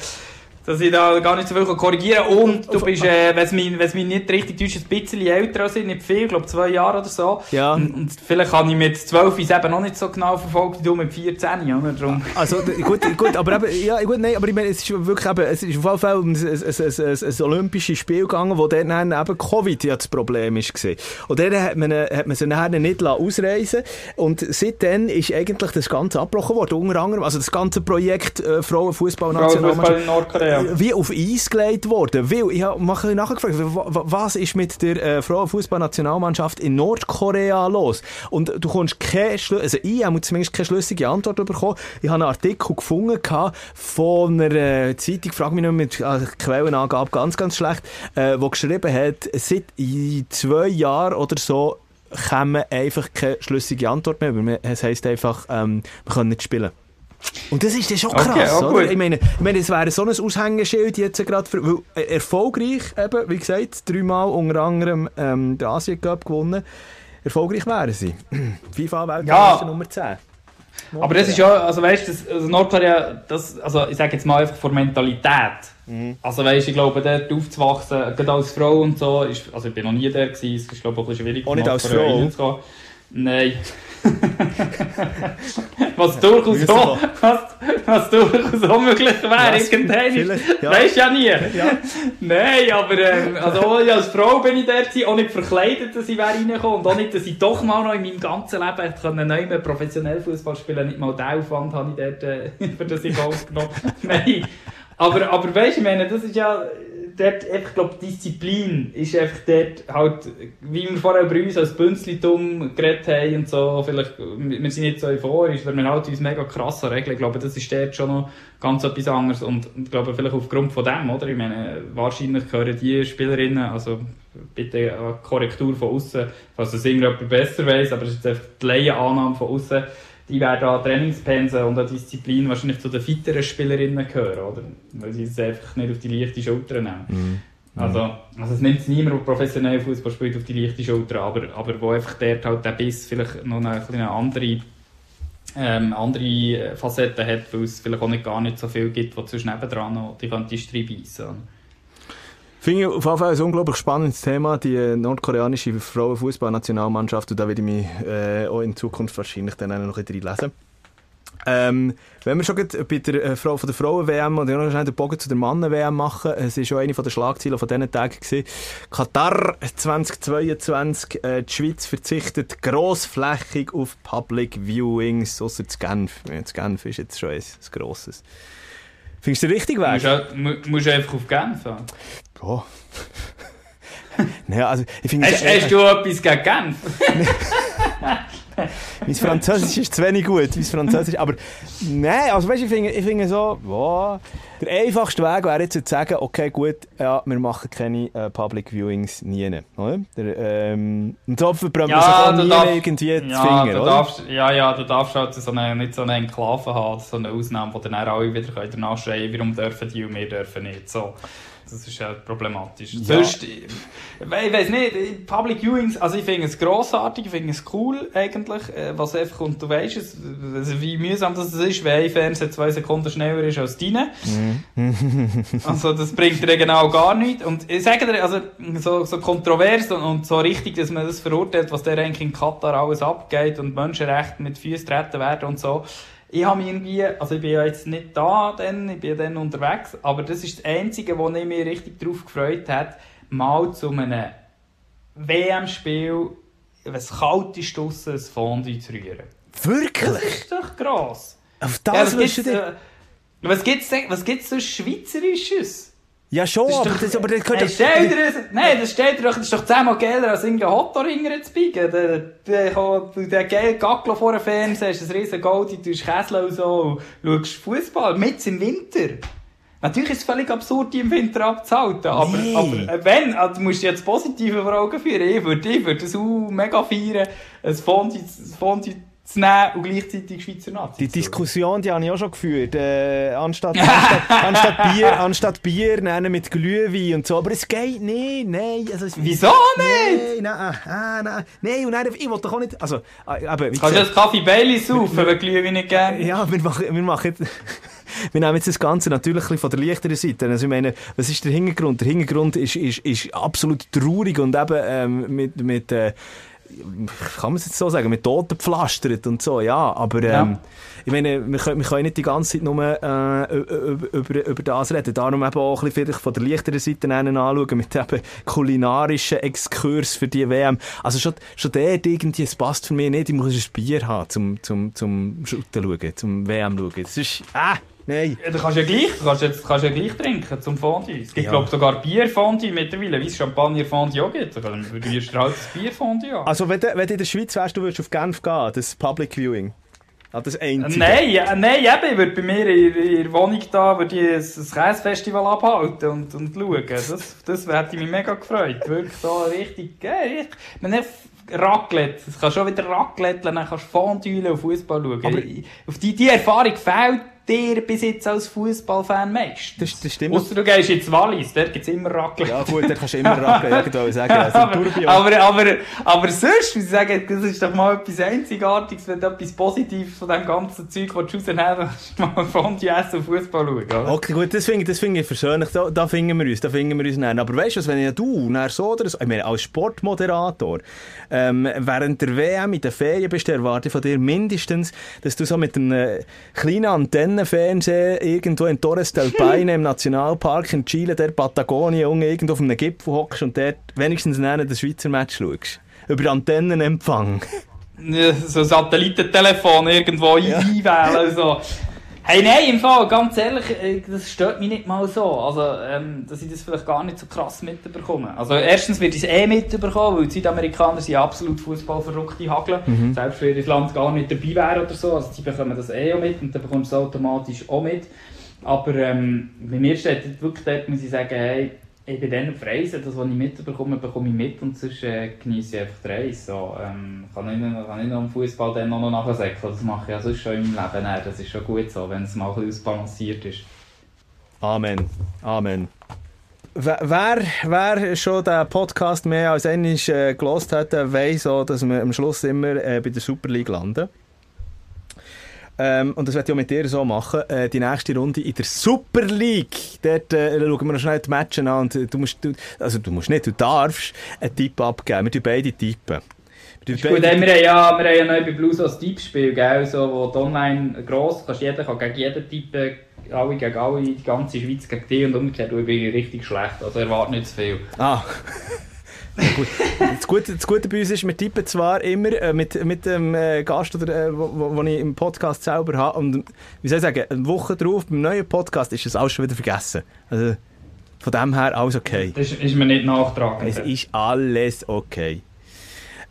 dass ich da gar nicht so viel korrigieren kann. Und du bist, äh, wenn es mich, mich nicht richtig täuscht, ein bisschen älter sind, nicht viel, ich glaube zwei Jahre oder so. Ja. Und, und vielleicht habe ich mit 12 es eben noch nicht so genau verfolgt wie du mit 14, oder? Darum. Also gut, gut, aber eben, ja, gut, nein, aber ich meine, es ist wirklich eben, es ist auf jeden Fall um ein, ein, ein, ein olympisches Spiel gegangen, wo dann eben Covid ja das Problem ist gewesen. Und dann hat man, hat man sie nachher nicht ausreisen Und seitdem ist eigentlich das Ganze abgebrochen worden, unter anderem, also das ganze Projekt äh, Frauenfußball-Nationalmannschaft. Frauenfußball in Nordkorea. Wie auf Eis gelegt worden. Weil, ich habe mal nachgefragt, was ist mit der äh, Frauenfußballnationalmannschaft in Nordkorea los? Und du kommst keine, Schlü also ich habe zumindest keine schlüssige Antwort bekommen. Ich habe einen Artikel gefunden von einer äh, Zeitung, frage mich nicht mit äh, Quellenangabe, ganz, ganz schlecht, äh, wo geschrieben hat, seit zwei Jahren oder so kommen einfach keine schlüssige Antwort mehr. Es heisst einfach, ähm, wir können nicht spielen. Und das ist dann schon krass, okay, oder? Ich meine, ich meine, es wäre so ein Aushängeschild jetzt gerade für, weil, äh, erfolgreich eben, wie gesagt, dreimal unter anderem ähm, den Asien Cup gewonnen. Erfolgreich wären sie. FIFA Weltmeister ja. Nummer 10. Nordkorea. Aber das ist ja, also weißt du, also Nordkorea, das, also ich sage jetzt mal einfach von Mentalität. Mhm. Also weißt, ich glaube, dort aufzuwachsen, gerade als Frau und so, ist, also ich bin noch nie der gewesen, es ist glaube ich ein bisschen schwierig. Auch nicht als Frau? Nein. was durchaus so, was, was durchaus so möglich wäre, irgendwann. Ja. Weißt ja nie. Ja. Nein, aber ähm, also, als Frau bin ich dort auch nicht verkleidet, dass ich reingekommen und auch nicht, dass ich doch mal noch in meinem ganzen Leben können, neu professionell Fußball spielen Nicht mal den Aufwand habe ich dort, äh, für das ich aufgenommen Nein. Aber, aber weißt du, ich meine, das ist ja dort einfach, glaub, Disziplin ist einfach dort halt, wie wir vorher über uns als Bünzlitum geredet haben und so, vielleicht, wir sind nicht so euphorisch, weil wir halt uns mega krass regeln. Ich glaube, das ist dort schon noch ganz etwas anderes und ich glaube, vielleicht aufgrund von dem, oder? Ich meine, wahrscheinlich gehören die Spielerinnen, also bitte eine Korrektur von außen, falls das irgendjemand besser weiß, aber es ist einfach die Laienannahme von außen, die werden an Trainingspensen und an Disziplin wahrscheinlich zu den fitteren Spielerinnen gehören, oder? Weil sie es einfach nicht auf die leichte Schulter nehmen. Mhm. Also, also es nimmt niemand, der professionell Fußball spielt, auf die leichte Schulter, aber, aber wo einfach dort halt der Biss vielleicht noch eine, eine andere, ähm, andere Facetten hat, weil es vielleicht auch nicht gar nicht so viel gibt, wo zwischen nebendran noch die könnte beißen. Finde ich auf jeden Fall ein unglaublich spannendes Thema, die nordkoreanische Frauenfußballnationalmannschaft. Und da werde ich mich äh, auch in Zukunft wahrscheinlich dann noch ein bisschen lesen. Ähm, wenn wir schon bei der, äh, von der Frauen-WM und noch schnell den Bogen zu der Mannen-WM machen, es war schon eine der Schlagzeilen von diesen Tagen. Gewesen. Katar 2022, äh, die Schweiz verzichtet grossflächig auf Public Viewings, außer zu Genf. Ja, Genf ist jetzt schon ein, ein grosses. Findest du den richtigen Weg? Du musst, einfach auf Genf fahren. Ja. naja, also, ich finde, hast, hast du etwas gegen Genf? mein Französisch ist zu wenig gut, mein Französisch, aber nein, also weißt, ich finde, ich finde so, wow, der einfachste Weg wäre jetzt zu sagen, okay, gut, ja, wir machen keine äh, Public Viewings nie, oder? Der, ähm, und so verbrennt ja, man sich auch nie darf, irgendwie ja, Finger, du oder? Darfst, ja, ja, du darfst halt so eine, nicht so eine Enklave haben, so eine Ausnahme, wo dann alle wieder danach schreien, warum dürfen die und wir dürfen nicht, so. Das ist ja problematisch. Ja. Sonst, ich, ich weiß nicht, Public Viewings, also ich finde es grossartig, ich finde es cool eigentlich, äh, was einfach, und du weißt es, also wie mühsam das ist, wenn ein Fernseher zwei Sekunden schneller ist als deine. also das bringt dir genau gar nichts. Und ich sage dir, also so, so kontrovers und, und so richtig, dass man das verurteilt, was der eigentlich in Katar alles abgeht und Menschenrechte mit Füßen treten werden und so. Ich habe mich irgendwie, also ich bin ja jetzt nicht da, dann, ich bin dann unterwegs, aber das ist das Einzige, wo ich mich richtig drauf gefreut habe, mal zu einem WM-Spiel, wenn es kalt ist, draussen ein Fondue zu rühren. Das Wirklich? ist doch krass. Auf Ja, das was willst du gibt's, dir... äh, was gibt's denn, was gibt's so Schweizerisches? Ja schon, aber doch- das, aber das gehört Nein, doch- dir das, nein, das steht doch, das ist doch zehnmal geiler als irgendein Hotdog hinterher zu biegen. Der, der, der, der geile Gacklo vor dem Fernseher, ist ein riesen Gold, du tust Käsle und so, schaust Fußball, mit im Winter. Natürlich ist es völlig absurd, die im Winter abzuhalten, aber, Nee. aber äh, wenn, also, du musst jetzt Positive vor Augen führen, ich würde, ich würde das auch mega feiern, ein Fondue, ein Fondue zu nehmen und gleichzeitig Schweizer Nazi Die. Diskussion, die habe ich auch schon geführt. Äh, anstatt, anstatt, anstatt Bier, anstatt Bier nennen mit Glühwein und so. Aber es geht nicht, nein. Also, es, Wieso nicht? Nein, nein, ah, nein. Nein, und dann, ich will doch auch nicht, also, äh, eben, wie Kannst du das Kaffee Bailey saufen, wenn Glühwein nicht gerne ja, wir machen, wir machen jetzt, wir nehmen jetzt das Ganze natürlich von der leichteren Seite. Also ich meine, was ist der Hintergrund? Der Hintergrund ist, ist, ist absolut traurig und eben ähm, mit, mit äh, kann man es jetzt so sagen, mit Toten gepflastert und so, ja, aber ähm, Ja. ich meine, wir können, wir können nicht die ganze Zeit nur äh, über, über, das reden. Darum eben auch ein bisschen vielleicht von der leichteren Seite einen anschauen, mit eben kulinarischen Exkurs für die WM. Also schon, schon dort irgendwie, es passt für mich nicht, ich muss ein Bier haben, zum, zum, zum Shooten schauen, zum WM schauen. Das ist, ah, nein. Ja, du kannst ja gleich, du kannst jetzt, kannst ja gleich trinken zum Fondue. Es gibt, Ja. glaube sogar Bierfondue mittlerweile, wie es Champagner-Fondue auch gibt. Dann rührst du halt das Bierfondue an. Also wenn du, wenn du in der Schweiz wärst, du würdest auf Genf gehen, das Public Viewing. Ah, das einzige. Nein, ja, nein, eben, ich würde bei mir in, in der Wohnung da würde ich ein, ein Käsefestival abhalten und, und schauen. Das, das hätte mich mega gefreut. Wirklich so richtig, geil. richtig. Man Raclette, es kann schon wieder Raclette, dann kannst du Fondue und Fußball schauen. Aber- Auf die, die Erfahrung fehlt dir bis jetzt als Fußballfan meistens. Das, das stimmt. Ausser du gehst ins Wallis, dort gibt es immer Raclette. Ja gut, da kannst du immer racken, irgendwo sagen. Also, aber, aber, aber, aber sonst, muss ich sagen, das ist doch mal etwas Einzigartiges, wenn du etwas Positives von dem ganzen Zeug rausnehmen willst, mal Fondue essen und Fußball schauen, oder? Okay, gut, das finde ich, das finde ich persönlich, da, da finden wir uns, da finden wir uns nennen. Aber weißt du was, wenn ja du, nach so oder so, ich meine, als Sportmoderator, ähm, während der WM in den Ferien bist, erwarte ich von dir mindestens, dass du so mit einem kleinen Antennenfernseher irgendwo in Torres del Paine im Nationalpark in Chile, der Patagonien, irgendwo auf einem Gipfel hockst und dort wenigstens nennen das Schweizer Match schaust. Über Antennenempfang. Ja, So Satellitentelefon irgendwo ein- einwählen, so. Hey, nein, im Fall, ganz ehrlich, äh, das stört mich nicht mal so. Also, ähm, dass ich das vielleicht gar nicht so krass mitbekomme. Also, erstens wird ich es eh mitbekommen, weil die Südamerikaner sind absolut fußballverrückte Hagler. Selbst wenn ihr Land gar nicht dabei wäre oder so. Also, die bekommen das eh auch mit und dann bekommst du es automatisch auch mit. Aber ähm, bei mir steht wirklich dort, muss ich sagen, hey, ich bin dann auf Reisen, das, was ich mitbekomme, bekomme ich mit und sonst äh, genieße ich einfach die Reise. So, ähm, kann nicht, noch- kann nicht noch am Fußball dann noch nachsäckeln, das mache ich ja sonst schon im Leben. Nein, das ist schon gut so, wenn es mal ein bisschen ausbalanciert ist. Amen. Amen. Wer, wer, schon den Podcast mehr als einmal äh, gelost hat, der weiss auch, dass wir am Schluss immer äh, bei der Super League landen. Ähm, und das werde ich auch mit dir so machen. Äh, die nächste Runde in der Super League. Dort äh, schauen wir noch schnell die Matches an. Und äh, du musst, du, also du musst nicht, du darfst einen Tipp abgeben. Wir tun beide tippen. Wir Ist gut, hey, wir haben ja, wir haben ja neu bei Blues als Tippspiel, gell, so, wo du online gross kannst, jeder kann gegen jeden tippen, alle gegen alle, die ganze Schweiz gegen dich und umgekehrt, du bist richtig schlecht, also erwarte nicht zu viel. Ah. Gut. Das, Gute, das Gute bei uns ist, wir tippen zwar immer äh, mit, mit dem äh, Gast, oder, äh, wo, wo wo ich im Podcast selber habe, und wie soll ich sagen, eine Woche drauf beim neuen Podcast ist das alles schon wieder vergessen. Also, von dem her alles okay. Das ist, ist mir nicht nachtragend. Es ist alles okay.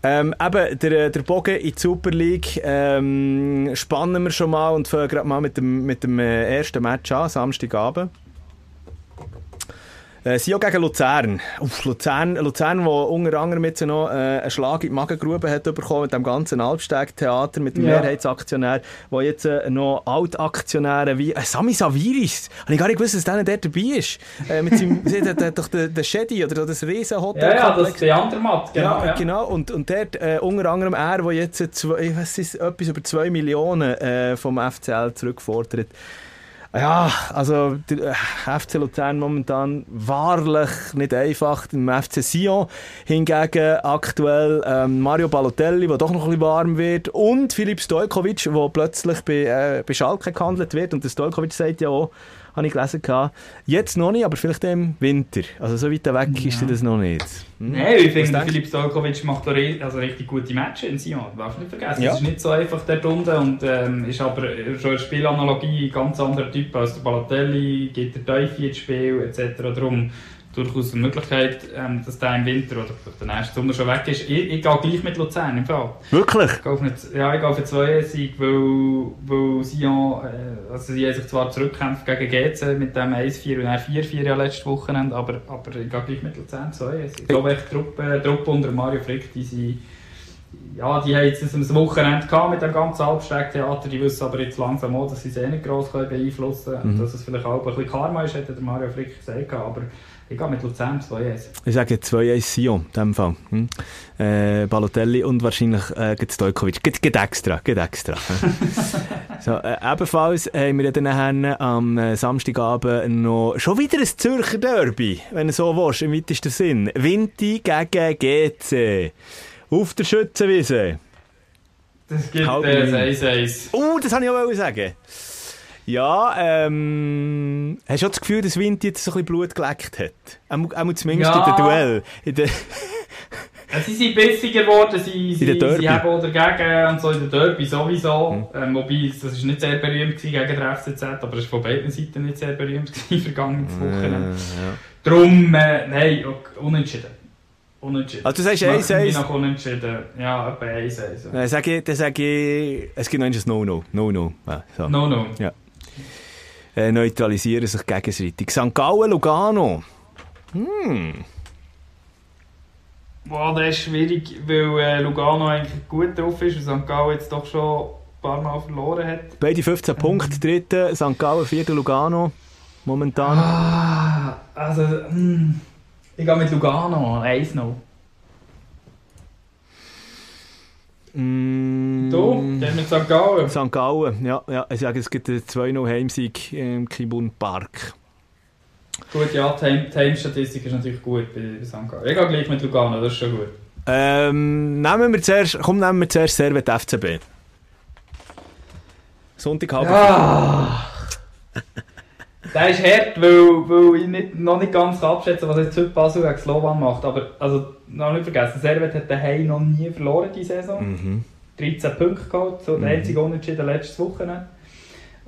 Ähm, eben, der, der Bogen in die Super League ähm, spannen wir schon mal und fangen gerade mal mit dem, mit dem äh, ersten Match an, Samstagabend. Äh, Sio gegen Luzern. Uff, Luzern, Luzern, wo unter anderem jetzt noch äh, einen Schlag in die Magengrube hat bekommen mit dem ganzen Albsteg-Theater, mit dem Ja. Mehrheitsaktionär, wo jetzt äh, noch Altaktionäre wie äh, Sami Saviris, habe ich gar nicht gewusst, dass der dort dabei ist. Äh, mit seinem, der, der, der, doch den, den Shedi oder das Riesenhotel. Ja, ja, das ist der Andermatt, genau. Ja, Ja, genau. Und, und dort äh, unter anderem er, der jetzt zwei, ich ist etwas über 2 Millionen äh, vom FCL zurückfordert. Ja, also der äh, FC Luzern momentan wahrlich nicht einfach. Im FC Sion hingegen aktuell ähm, Mario Balotelli, der doch noch ein bisschen warm wird und Filip Stojkovic, der plötzlich bei, äh, bei Schalke gehandelt wird. Und der Stojkovic sagt ja auch, habe ich gelesen, gehabt, jetzt noch nicht, aber vielleicht im Winter. Also so weit weg ist er das noch nicht. Hm? Nein, ich finde? Philipp Stojkovic macht da also richtig gute Matches in Sion. Du darfst nicht vergessen. Ja. Es ist nicht so einfach dort unten und ähm, ist aber schon eine Spielanalogie ein ganz anderer Typ als der Balotelli, geht der Teufel ins Spiel etc. Darum durchaus eine Möglichkeit, ähm, dass der im Winter oder der nächste Sommer schon weg ist. Ich, ich gehe gleich mit Luzern im Fall. Wirklich? Ich gehe auf eine, ja, ich gehe auf einen 2-Sieg, weil, weil Sion, äh, also sie haben sich zwar zurückkämpft gegen GC mit dem 1-4 und dann 4-4 ja letztes Wochenende, aber, aber ich gehe gleich mit Luzern 2 Ich glaube, die Truppe, Truppe unter Mario Frick, die sind, ja, die haben jetzt ein Wochenende gehabt mit dem ganzen Albsteg-Theater, die wissen aber jetzt langsam auch, dass sie es eh nicht gross beeinflussen können, Mhm. dass es vielleicht auch ein bisschen Karma ist, hätte der Mario Frick gesagt, aber ich gehe mit Luzern 2 Ich sage 2-1 Sion, in dem Fall. Hm? Äh, Balotelli und wahrscheinlich äh, Stojkovic. Geht, geht extra, geht extra. so, äh, ebenfalls haben wir dann nachher am äh, Samstagabend noch schon wieder ein Zürcher Derby, wenn du so willst, im weitesten Sinn. Vinti gegen GC. Auf der Schützenwiese. Das gibt Halb äh, neun. 1-1. Oh, das wollte ich auch sagen. Ja, ähm, hast du auch das Gefühl, dass Vinti jetzt so ein bisschen Blut geleckt hat? Auch, auch zumindest Ja. in der Duell. In der Ja, sie sind bissiger geworden, sie, In der sie, sie haben auch dagegen und so in der Derby sowieso. Mhm. Ähm, wobei, das ist nicht sehr berühmt gewesen gegen den FCZ, aber es war von beiden Seiten nicht sehr berühmt gewesen, vergangenes Wochenende. Äh, Darum, äh, nein, unentschieden. Unentschieden. Also du sagst Machen wir 1-1? nach unentschieden. Ja, etwa 1-1. Ja. Dann sage ich, es gibt noch ein No-No. No-No. Ja, so. No, no. Äh, neutralisieren sich gegenseitig. St. Gallen, Lugano. Hm. Boah, das ist schwierig, weil äh, Lugano eigentlich gut drauf ist und St. Gallen jetzt doch schon ein paar Mal verloren hat. Beide 15 Mhm. Punkte. Dritte, St. Gallen, vierte Lugano. Momentan. Ah, also, hm, ich gehe mit Lugano, 1-0. Mm, Du, mit St. Gallen. St. Gallen, ja, ja. Ich sage, es gibt einen 2-0 Heimsieg im Kibun Park. Gut, ja, die Heim- die Heimstatistik ist natürlich gut bei, bei St. Gallen. Ich gehe gleich mit Lugano, das ist schon gut. Ähm, nehmen wir zuerst, komm, nehmen wir zuerst Servet FCB. Sonntag halb Ja. Der ist hart, weil, weil ich nicht, noch nicht ganz abschätzen kann, was jetzt heute Basel gegen Slovan macht. Aber also, noch nicht vergessen, Servet hat daheim noch nie verloren diese Saison. Mhm. 13 Punkte geholt, so der Mhm. einzige Unentschieden letztes Wochenende.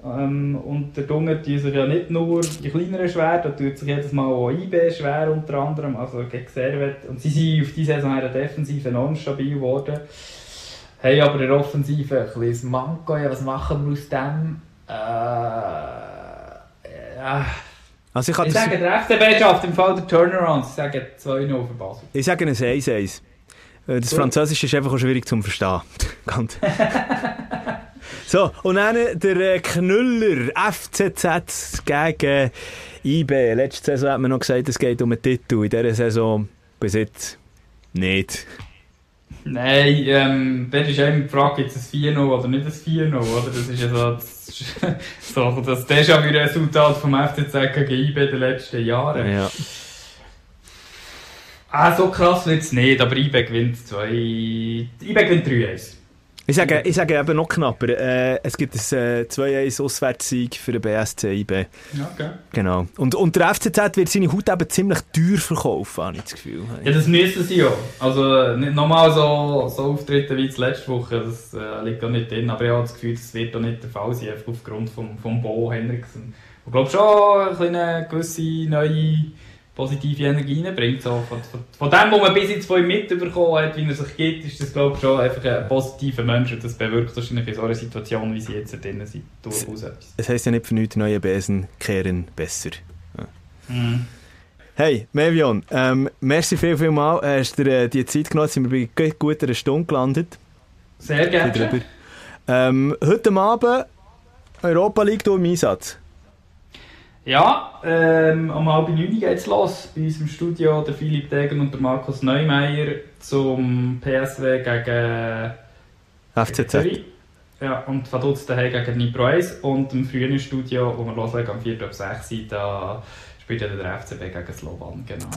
Ähm, und der Dunge tut sich ja nicht nur die kleineren schwer, da tut sich jedes Mal auch IB schwer unter anderem, also gegen Servet. Und sie sind auf diese Saison in der Defensive enorm stabil geworden. Haben aber in der Offensive ein bisschen Manko. Ja, was machen wir aus dem? Äh, ja. Also ich, kann Ich das, sage, der FCB schafft im Fall der Turnaround. Ich sage 2-0 für Basel. ich sage ein 1-1. Äh, Das Gut. Französische ist einfach auch schwierig zu verstehen. So, und dann der Knüller FCZ gegen IB. Letzte Saison hat man noch gesagt, es geht um einen Titel. In dieser Saison bis jetzt nicht. Nein, ähm, dann ist eben die Frage, gibt es ein 4-0 oder nicht ein 4-0, oder? Das ist ja so das, ist so das Déjà-vu-Resultat vom FCZ gegen IB der letzten Jahre. Ja. Ah, so krass wird es nicht, aber IB gewinnt 2... IB gewinnt 3-1. Ich sage, ich sage eben noch knapper. Äh, es gibt ein äh, 2-1 Auswärtssieg für den BSC IB. Ja, okay. Genau. Und, und der FCZ wird seine Haut eben ziemlich teuer verkaufen, habe ich das Gefühl. Ja, das müssen sie ja. Also nicht nochmal so, so auftreten wie letzte Woche, das äh, liegt auch nicht drin. Aber ich habe das Gefühl, das wird auch nicht der Fall sein, einfach aufgrund vom, vom Bo Henriksen. Ich glaube schon ein eine gewisse neue positive Energie reinbringt. So, von, von, dem, was man bis jetzt von ihm mitbekommen hat, wie er sich gibt, ist das glaube ich schon einfach ein positiver Mensch und das bewirkt wahrscheinlich in so einer Situation, wie sie jetzt drin sind, durchaus etwas. Es heisst ja nicht für nichts, neue Besen kehren besser. Mhm. Hey, Mevion, ähm, merci viel, viel mal. Hast du dir äh, die Zeit genommen? Sind wir bei gut einer Stunde gelandet? Sehr gerne. Ähm, heute Abend Europa League im Einsatz. Ja, ähm, um halb neun geht es los. Bei uns im Studio der Philipp Degen und der Markus Neumeier zum PSW gegen FCZ. Ja, und Vaduz daheim gegen Nipro 1 und im frühen Studio, wo wir loslegen am 4. ab 6 Uhr, da spielt ja der FCB gegen Slovan, genau.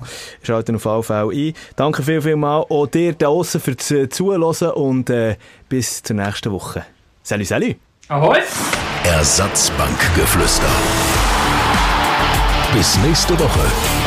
Schalten auf alle Fälle ein. Danke viel, viel mal auch dir da außen fürs Zuhören und äh, bis zur nächsten Woche. Salut, salut! Ahoi! Ersatzbankgeflüster. Bis nächste Woche.